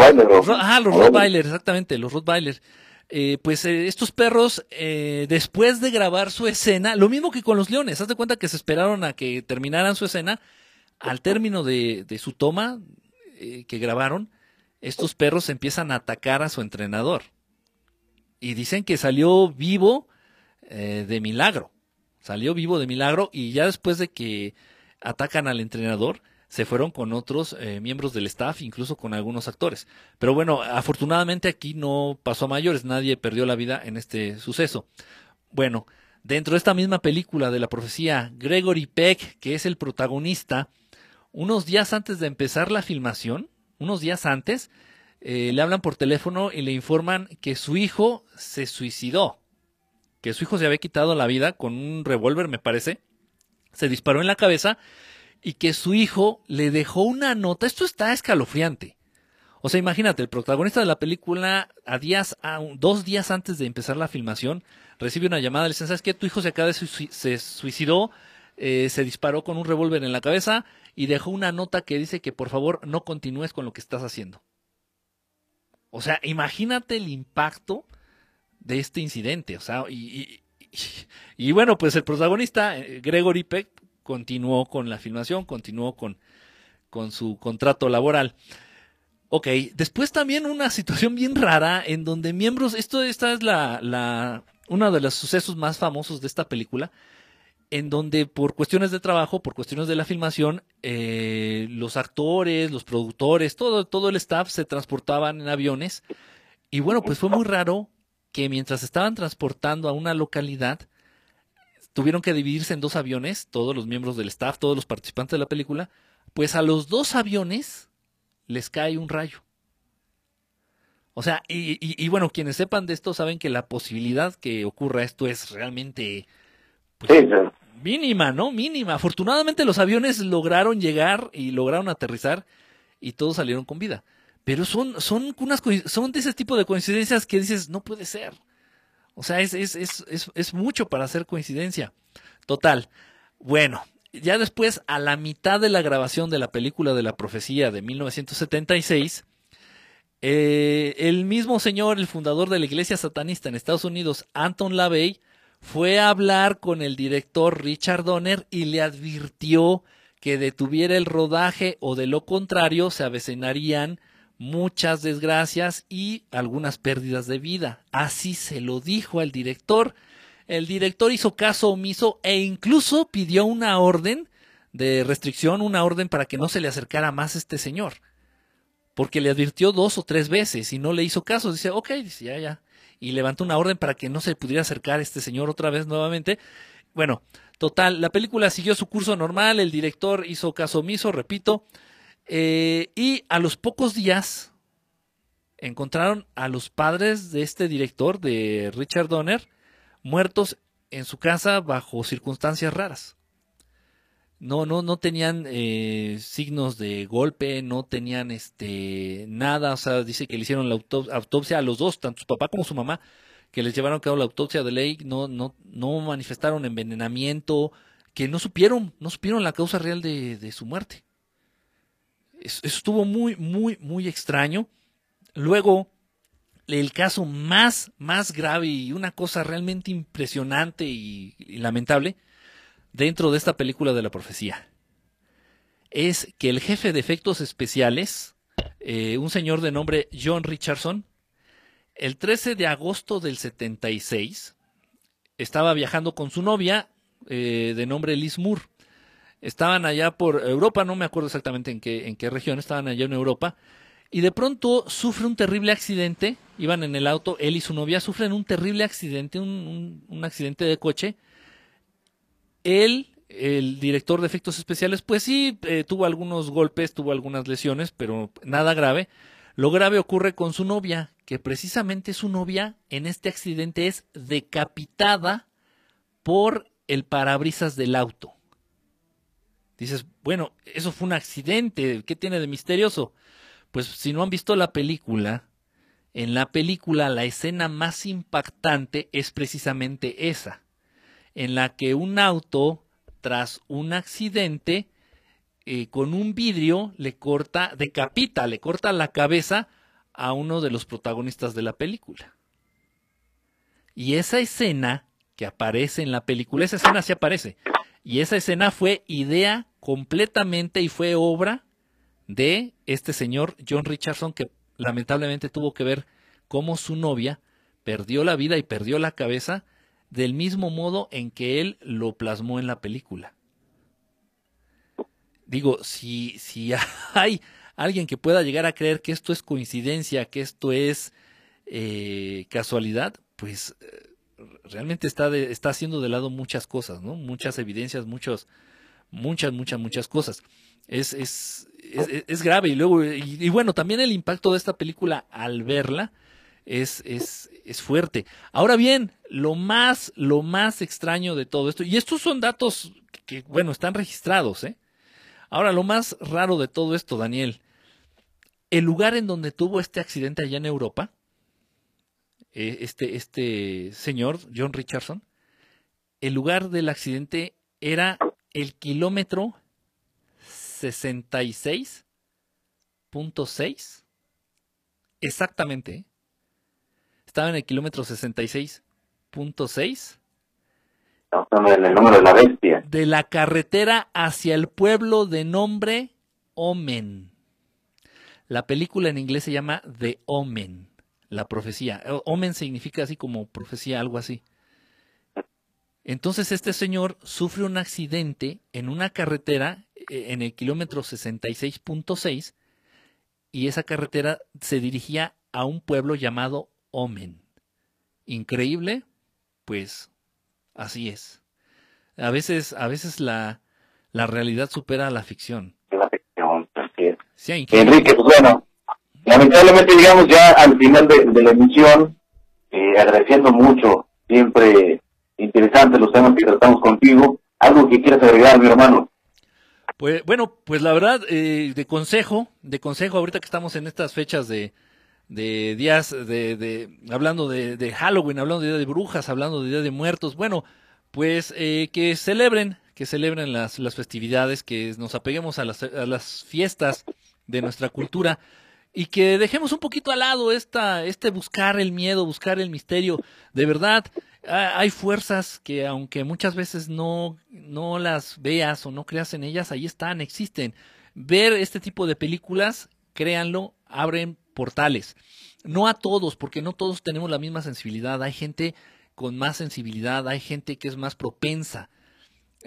Ah, los Rottweiler, exactamente, los Rottweiler. Eh, pues eh, estos perros, eh, después de grabar su escena, lo mismo que con los leones, haz de cuenta que se esperaron a que terminaran su escena, al término de, de su toma que grabaron, estos perros empiezan a atacar a su entrenador. Y dicen que salió vivo de milagro, salió vivo de milagro y ya después de que atacan al entrenador, se fueron con otros eh, miembros del staff, incluso con algunos actores. Pero bueno, afortunadamente aquí no pasó a mayores, nadie perdió la vida en este suceso. Bueno, dentro de esta misma película de la profecía, Gregory Peck, que es el protagonista, unos días antes de empezar la filmación, unos días antes, eh, le hablan por teléfono y le informan que su hijo se suicidó, que su hijo se había quitado la vida con un revólver, me parece, se disparó en la cabeza y que su hijo le dejó una nota. Esto está escalofriante. O sea, imagínate, el protagonista de la película, a días, a dos días antes de empezar la filmación, recibe una llamada, le dicen, ¿sabes qué? Tu hijo se acaba de se suicidó, eh, se disparó con un revólver en la cabeza y dejó una nota que dice que por favor no continúes con lo que estás haciendo. O sea, imagínate el impacto de este incidente. O sea, y, bueno, pues el protagonista, eh, Gregory Peck, continuó con la filmación, continuó con, con su contrato laboral. Ok, después también una situación bien rara en donde miembros, esto esta es la, la, uno de los sucesos más famosos de esta película, en donde por cuestiones de trabajo, por cuestiones de la filmación, eh, los actores, los productores, todo, todo el staff se transportaban en aviones. Y bueno, pues fue muy raro que mientras estaban transportando a una localidad, tuvieron que dividirse en dos aviones, todos los miembros del staff, todos los participantes de la película, pues a los dos aviones les cae un rayo. O sea, y, bueno, quienes sepan de esto saben que la posibilidad que ocurra esto es realmente pues, mínima, ¿no? Mínima. Afortunadamente los aviones lograron llegar y lograron aterrizar y todos salieron con vida. Pero son, son, unas, son de ese tipo de coincidencias que dices, no puede ser. O sea, es, es, es, es, mucho para hacer coincidencia. Total. Bueno, ya después, a la mitad de la grabación de la película de la profecía de 1976, eh, el mismo señor, el fundador de la iglesia satanista en Estados Unidos, Anton LaVey, fue a hablar con el director Richard Donner y le advirtió que detuviera el rodaje o de lo contrario se avecinarían muchas desgracias y algunas pérdidas de vida. Así se lo dijo al director. El director hizo caso omiso e incluso pidió una orden de restricción, una orden para que no se le acercara más a este señor. Porque le advirtió dos o tres veces y no le hizo caso. Dice, ok, dice, ya, ya. Y levantó una orden para que no se pudiera acercar a este señor otra vez nuevamente. Bueno, total, la película siguió su curso normal, el director hizo caso omiso, repito, eh, y a los pocos días encontraron a los padres de este director, de Richard Donner, muertos en su casa bajo circunstancias raras. No, no, no tenían eh, signos de golpe, no tenían este nada, o sea, dice que le hicieron la autopsia a los dos, tanto su papá como su mamá, que les llevaron a cabo la autopsia de ley, no, no, no manifestaron envenenamiento, que no supieron, no supieron la causa real de su muerte estuvo muy, muy, muy extraño. Luego, el caso más, más grave y una cosa realmente impresionante y, lamentable dentro de esta película de la profecía es que el jefe de efectos especiales, eh, un señor de nombre John Richardson, el 13 de agosto del 76, estaba viajando con su novia eh, de nombre Liz Moore estaban allá por Europa, no me acuerdo exactamente en qué, región, estaban allá en Europa, y de pronto sufre un terrible accidente, iban en el auto, él y su novia sufren un terrible accidente, un, un, accidente de coche. Él, el director de efectos especiales, pues sí, eh, tuvo algunos golpes, tuvo algunas lesiones, pero nada grave. Lo grave ocurre con su novia, que precisamente su novia en este accidente es decapitada por el parabrisas del auto. Dices, bueno, eso fue un accidente, ¿qué tiene de misterioso? Pues si no han visto la película, en la película la escena más impactante es precisamente esa, en la que un auto, tras un accidente, eh, con un vidrio le corta, decapita, le corta la cabeza a uno de los protagonistas de la película. Y esa escena que aparece en la película, esa escena sí aparece. Y esa escena fue idea completamente y fue obra de este señor John Richardson que lamentablemente tuvo que ver cómo su novia perdió la vida y perdió la cabeza del mismo modo en que él lo plasmó en la película. Digo, si, si hay alguien que pueda llegar a creer que esto es coincidencia, que esto es eh, casualidad, pues eh, realmente está, de, está haciendo de lado muchas cosas, ¿no? Muchas evidencias, muchos, muchas, muchas, muchas cosas. Es, es, es, grave y luego, y, y, bueno, también el impacto de esta película al verla es, es, es fuerte. Ahora bien, lo más, lo más extraño de todo esto, y estos son datos que, bueno, están registrados, ¿eh? Ahora, lo más raro de todo esto, Daniel, el lugar en donde tuvo este accidente allá en Europa, eh, este, este señor, John Richardson, el lugar del accidente era el kilómetro 66.6. Exactamente. ¿eh? Estaba en el kilómetro 66.6. En el número de la bestia. De la carretera hacia el pueblo de nombre Omen. La película en inglés se llama The Omen, la profecía. Omen significa así como profecía, algo así. Entonces este señor sufre un accidente en una carretera en el kilómetro 66.6 y esa carretera se dirigía a un pueblo llamado Omen. Increíble, pues así es. A veces, a veces la, la realidad supera a la ficción. La ficción, así es. Sí, Enrique, pues bueno, lamentablemente llegamos ya al final de, la emisión, eh, agradeciendo mucho, siempre interesantes los temas que tratamos contigo. ¿Algo que quieras agregar, mi hermano? Pues bueno, pues la verdad, eh, de consejo, de consejo, ahorita que estamos en estas fechas de, de días, de, de hablando de, de, Halloween, hablando de Día de Brujas, hablando de Día de Muertos, bueno, pues eh, que celebren, que celebren las, las festividades, que nos apeguemos a las, a las fiestas de nuestra cultura y que dejemos un poquito al lado esta, este buscar el miedo, buscar el misterio. De verdad, hay fuerzas que aunque muchas veces no, no las veas o no creas en ellas, ahí están, existen. Ver este tipo de películas, créanlo, abren portales. No a todos, porque no todos tenemos la misma sensibilidad. Hay gente con más sensibilidad, hay gente que es más propensa.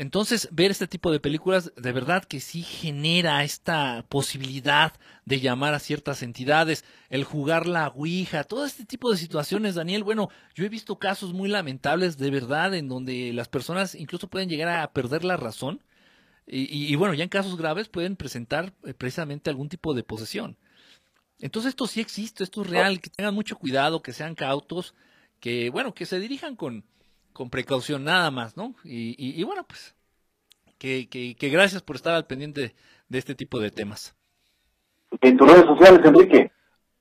Entonces, ver este tipo de películas de verdad que sí genera esta posibilidad de llamar a ciertas entidades, el jugar la Ouija, todo este tipo de situaciones, Daniel. Bueno, yo he visto casos muy lamentables de verdad en donde las personas incluso pueden llegar a perder la razón y, y, y bueno, ya en casos graves pueden presentar precisamente algún tipo de posesión. Entonces esto sí existe, esto es real, que tengan mucho cuidado, que sean cautos, que bueno, que se dirijan con, con precaución nada más, ¿no? Y, y, y bueno, pues que, que, que, gracias por estar al pendiente de este tipo de temas. ¿En tus redes sociales, Enrique?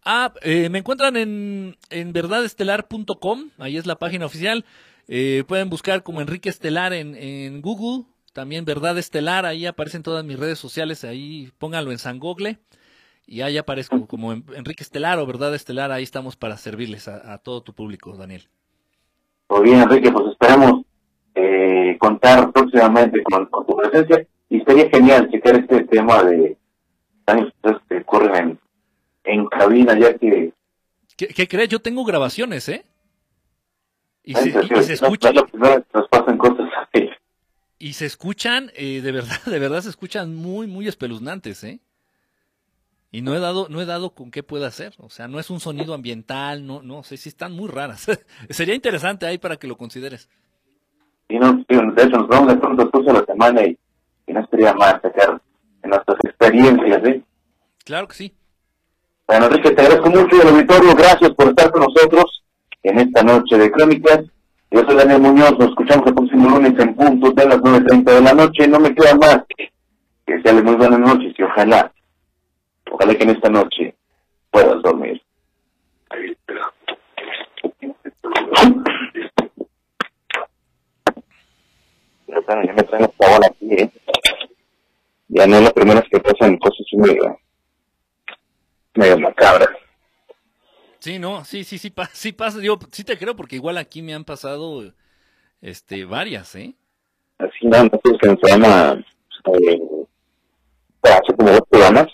Ah, eh, me encuentran en, en verdadestelar.com, ahí es la página oficial. Eh, pueden buscar como Enrique Estelar en, en Google, también Verdad Estelar, ahí aparecen todas mis redes sociales, ahí pónganlo en San Google y ahí aparezco como Enrique Estelar o Verdad Estelar, ahí estamos para servirles a, a todo tu público, Daniel. Muy bien, Enrique, pues esperamos eh, contar próximamente con, con, tu presencia y sería genial checar este tema de años que ocurren en, en cabina, ya que... ¿Qué, ¿Qué, crees? Yo tengo grabaciones, ¿eh? Y se, y, y se escuchan... Nos pasan cosas así. Y se escuchan, eh, de verdad, de verdad se escuchan muy, muy espeluznantes, ¿eh? Y no he dado, no he dado con qué puede hacer. O sea, no es un sonido ambiental, no, no sé, sí están muy raras. Sería interesante ahí para que lo consideres. Y no, de hecho, nos vamos de pronto de la semana y, y no estaría más sacar en nuestras experiencias, ¿sí? Claro que sí. Bueno, Enrique, te agradezco mucho y el auditorio, gracias por estar con nosotros en esta noche de crónicas. Yo soy Daniel Muñoz, nos escuchamos el próximo lunes en punto de las 9.30 de la noche. No me queda más que desearles muy buenas noches y ojalá Ojalá que en esta noche puedas dormir. Ya me traen esta bola aquí, ¿eh? Ya no es la primera vez que pasan cosas medio, medio macabras. Sí, no, sí, sí, sí, pa- sí pasa, yo sí te creo porque igual aquí me han pasado este varias, ¿eh? Así nada más es que se llama, eh, hace como dos programas,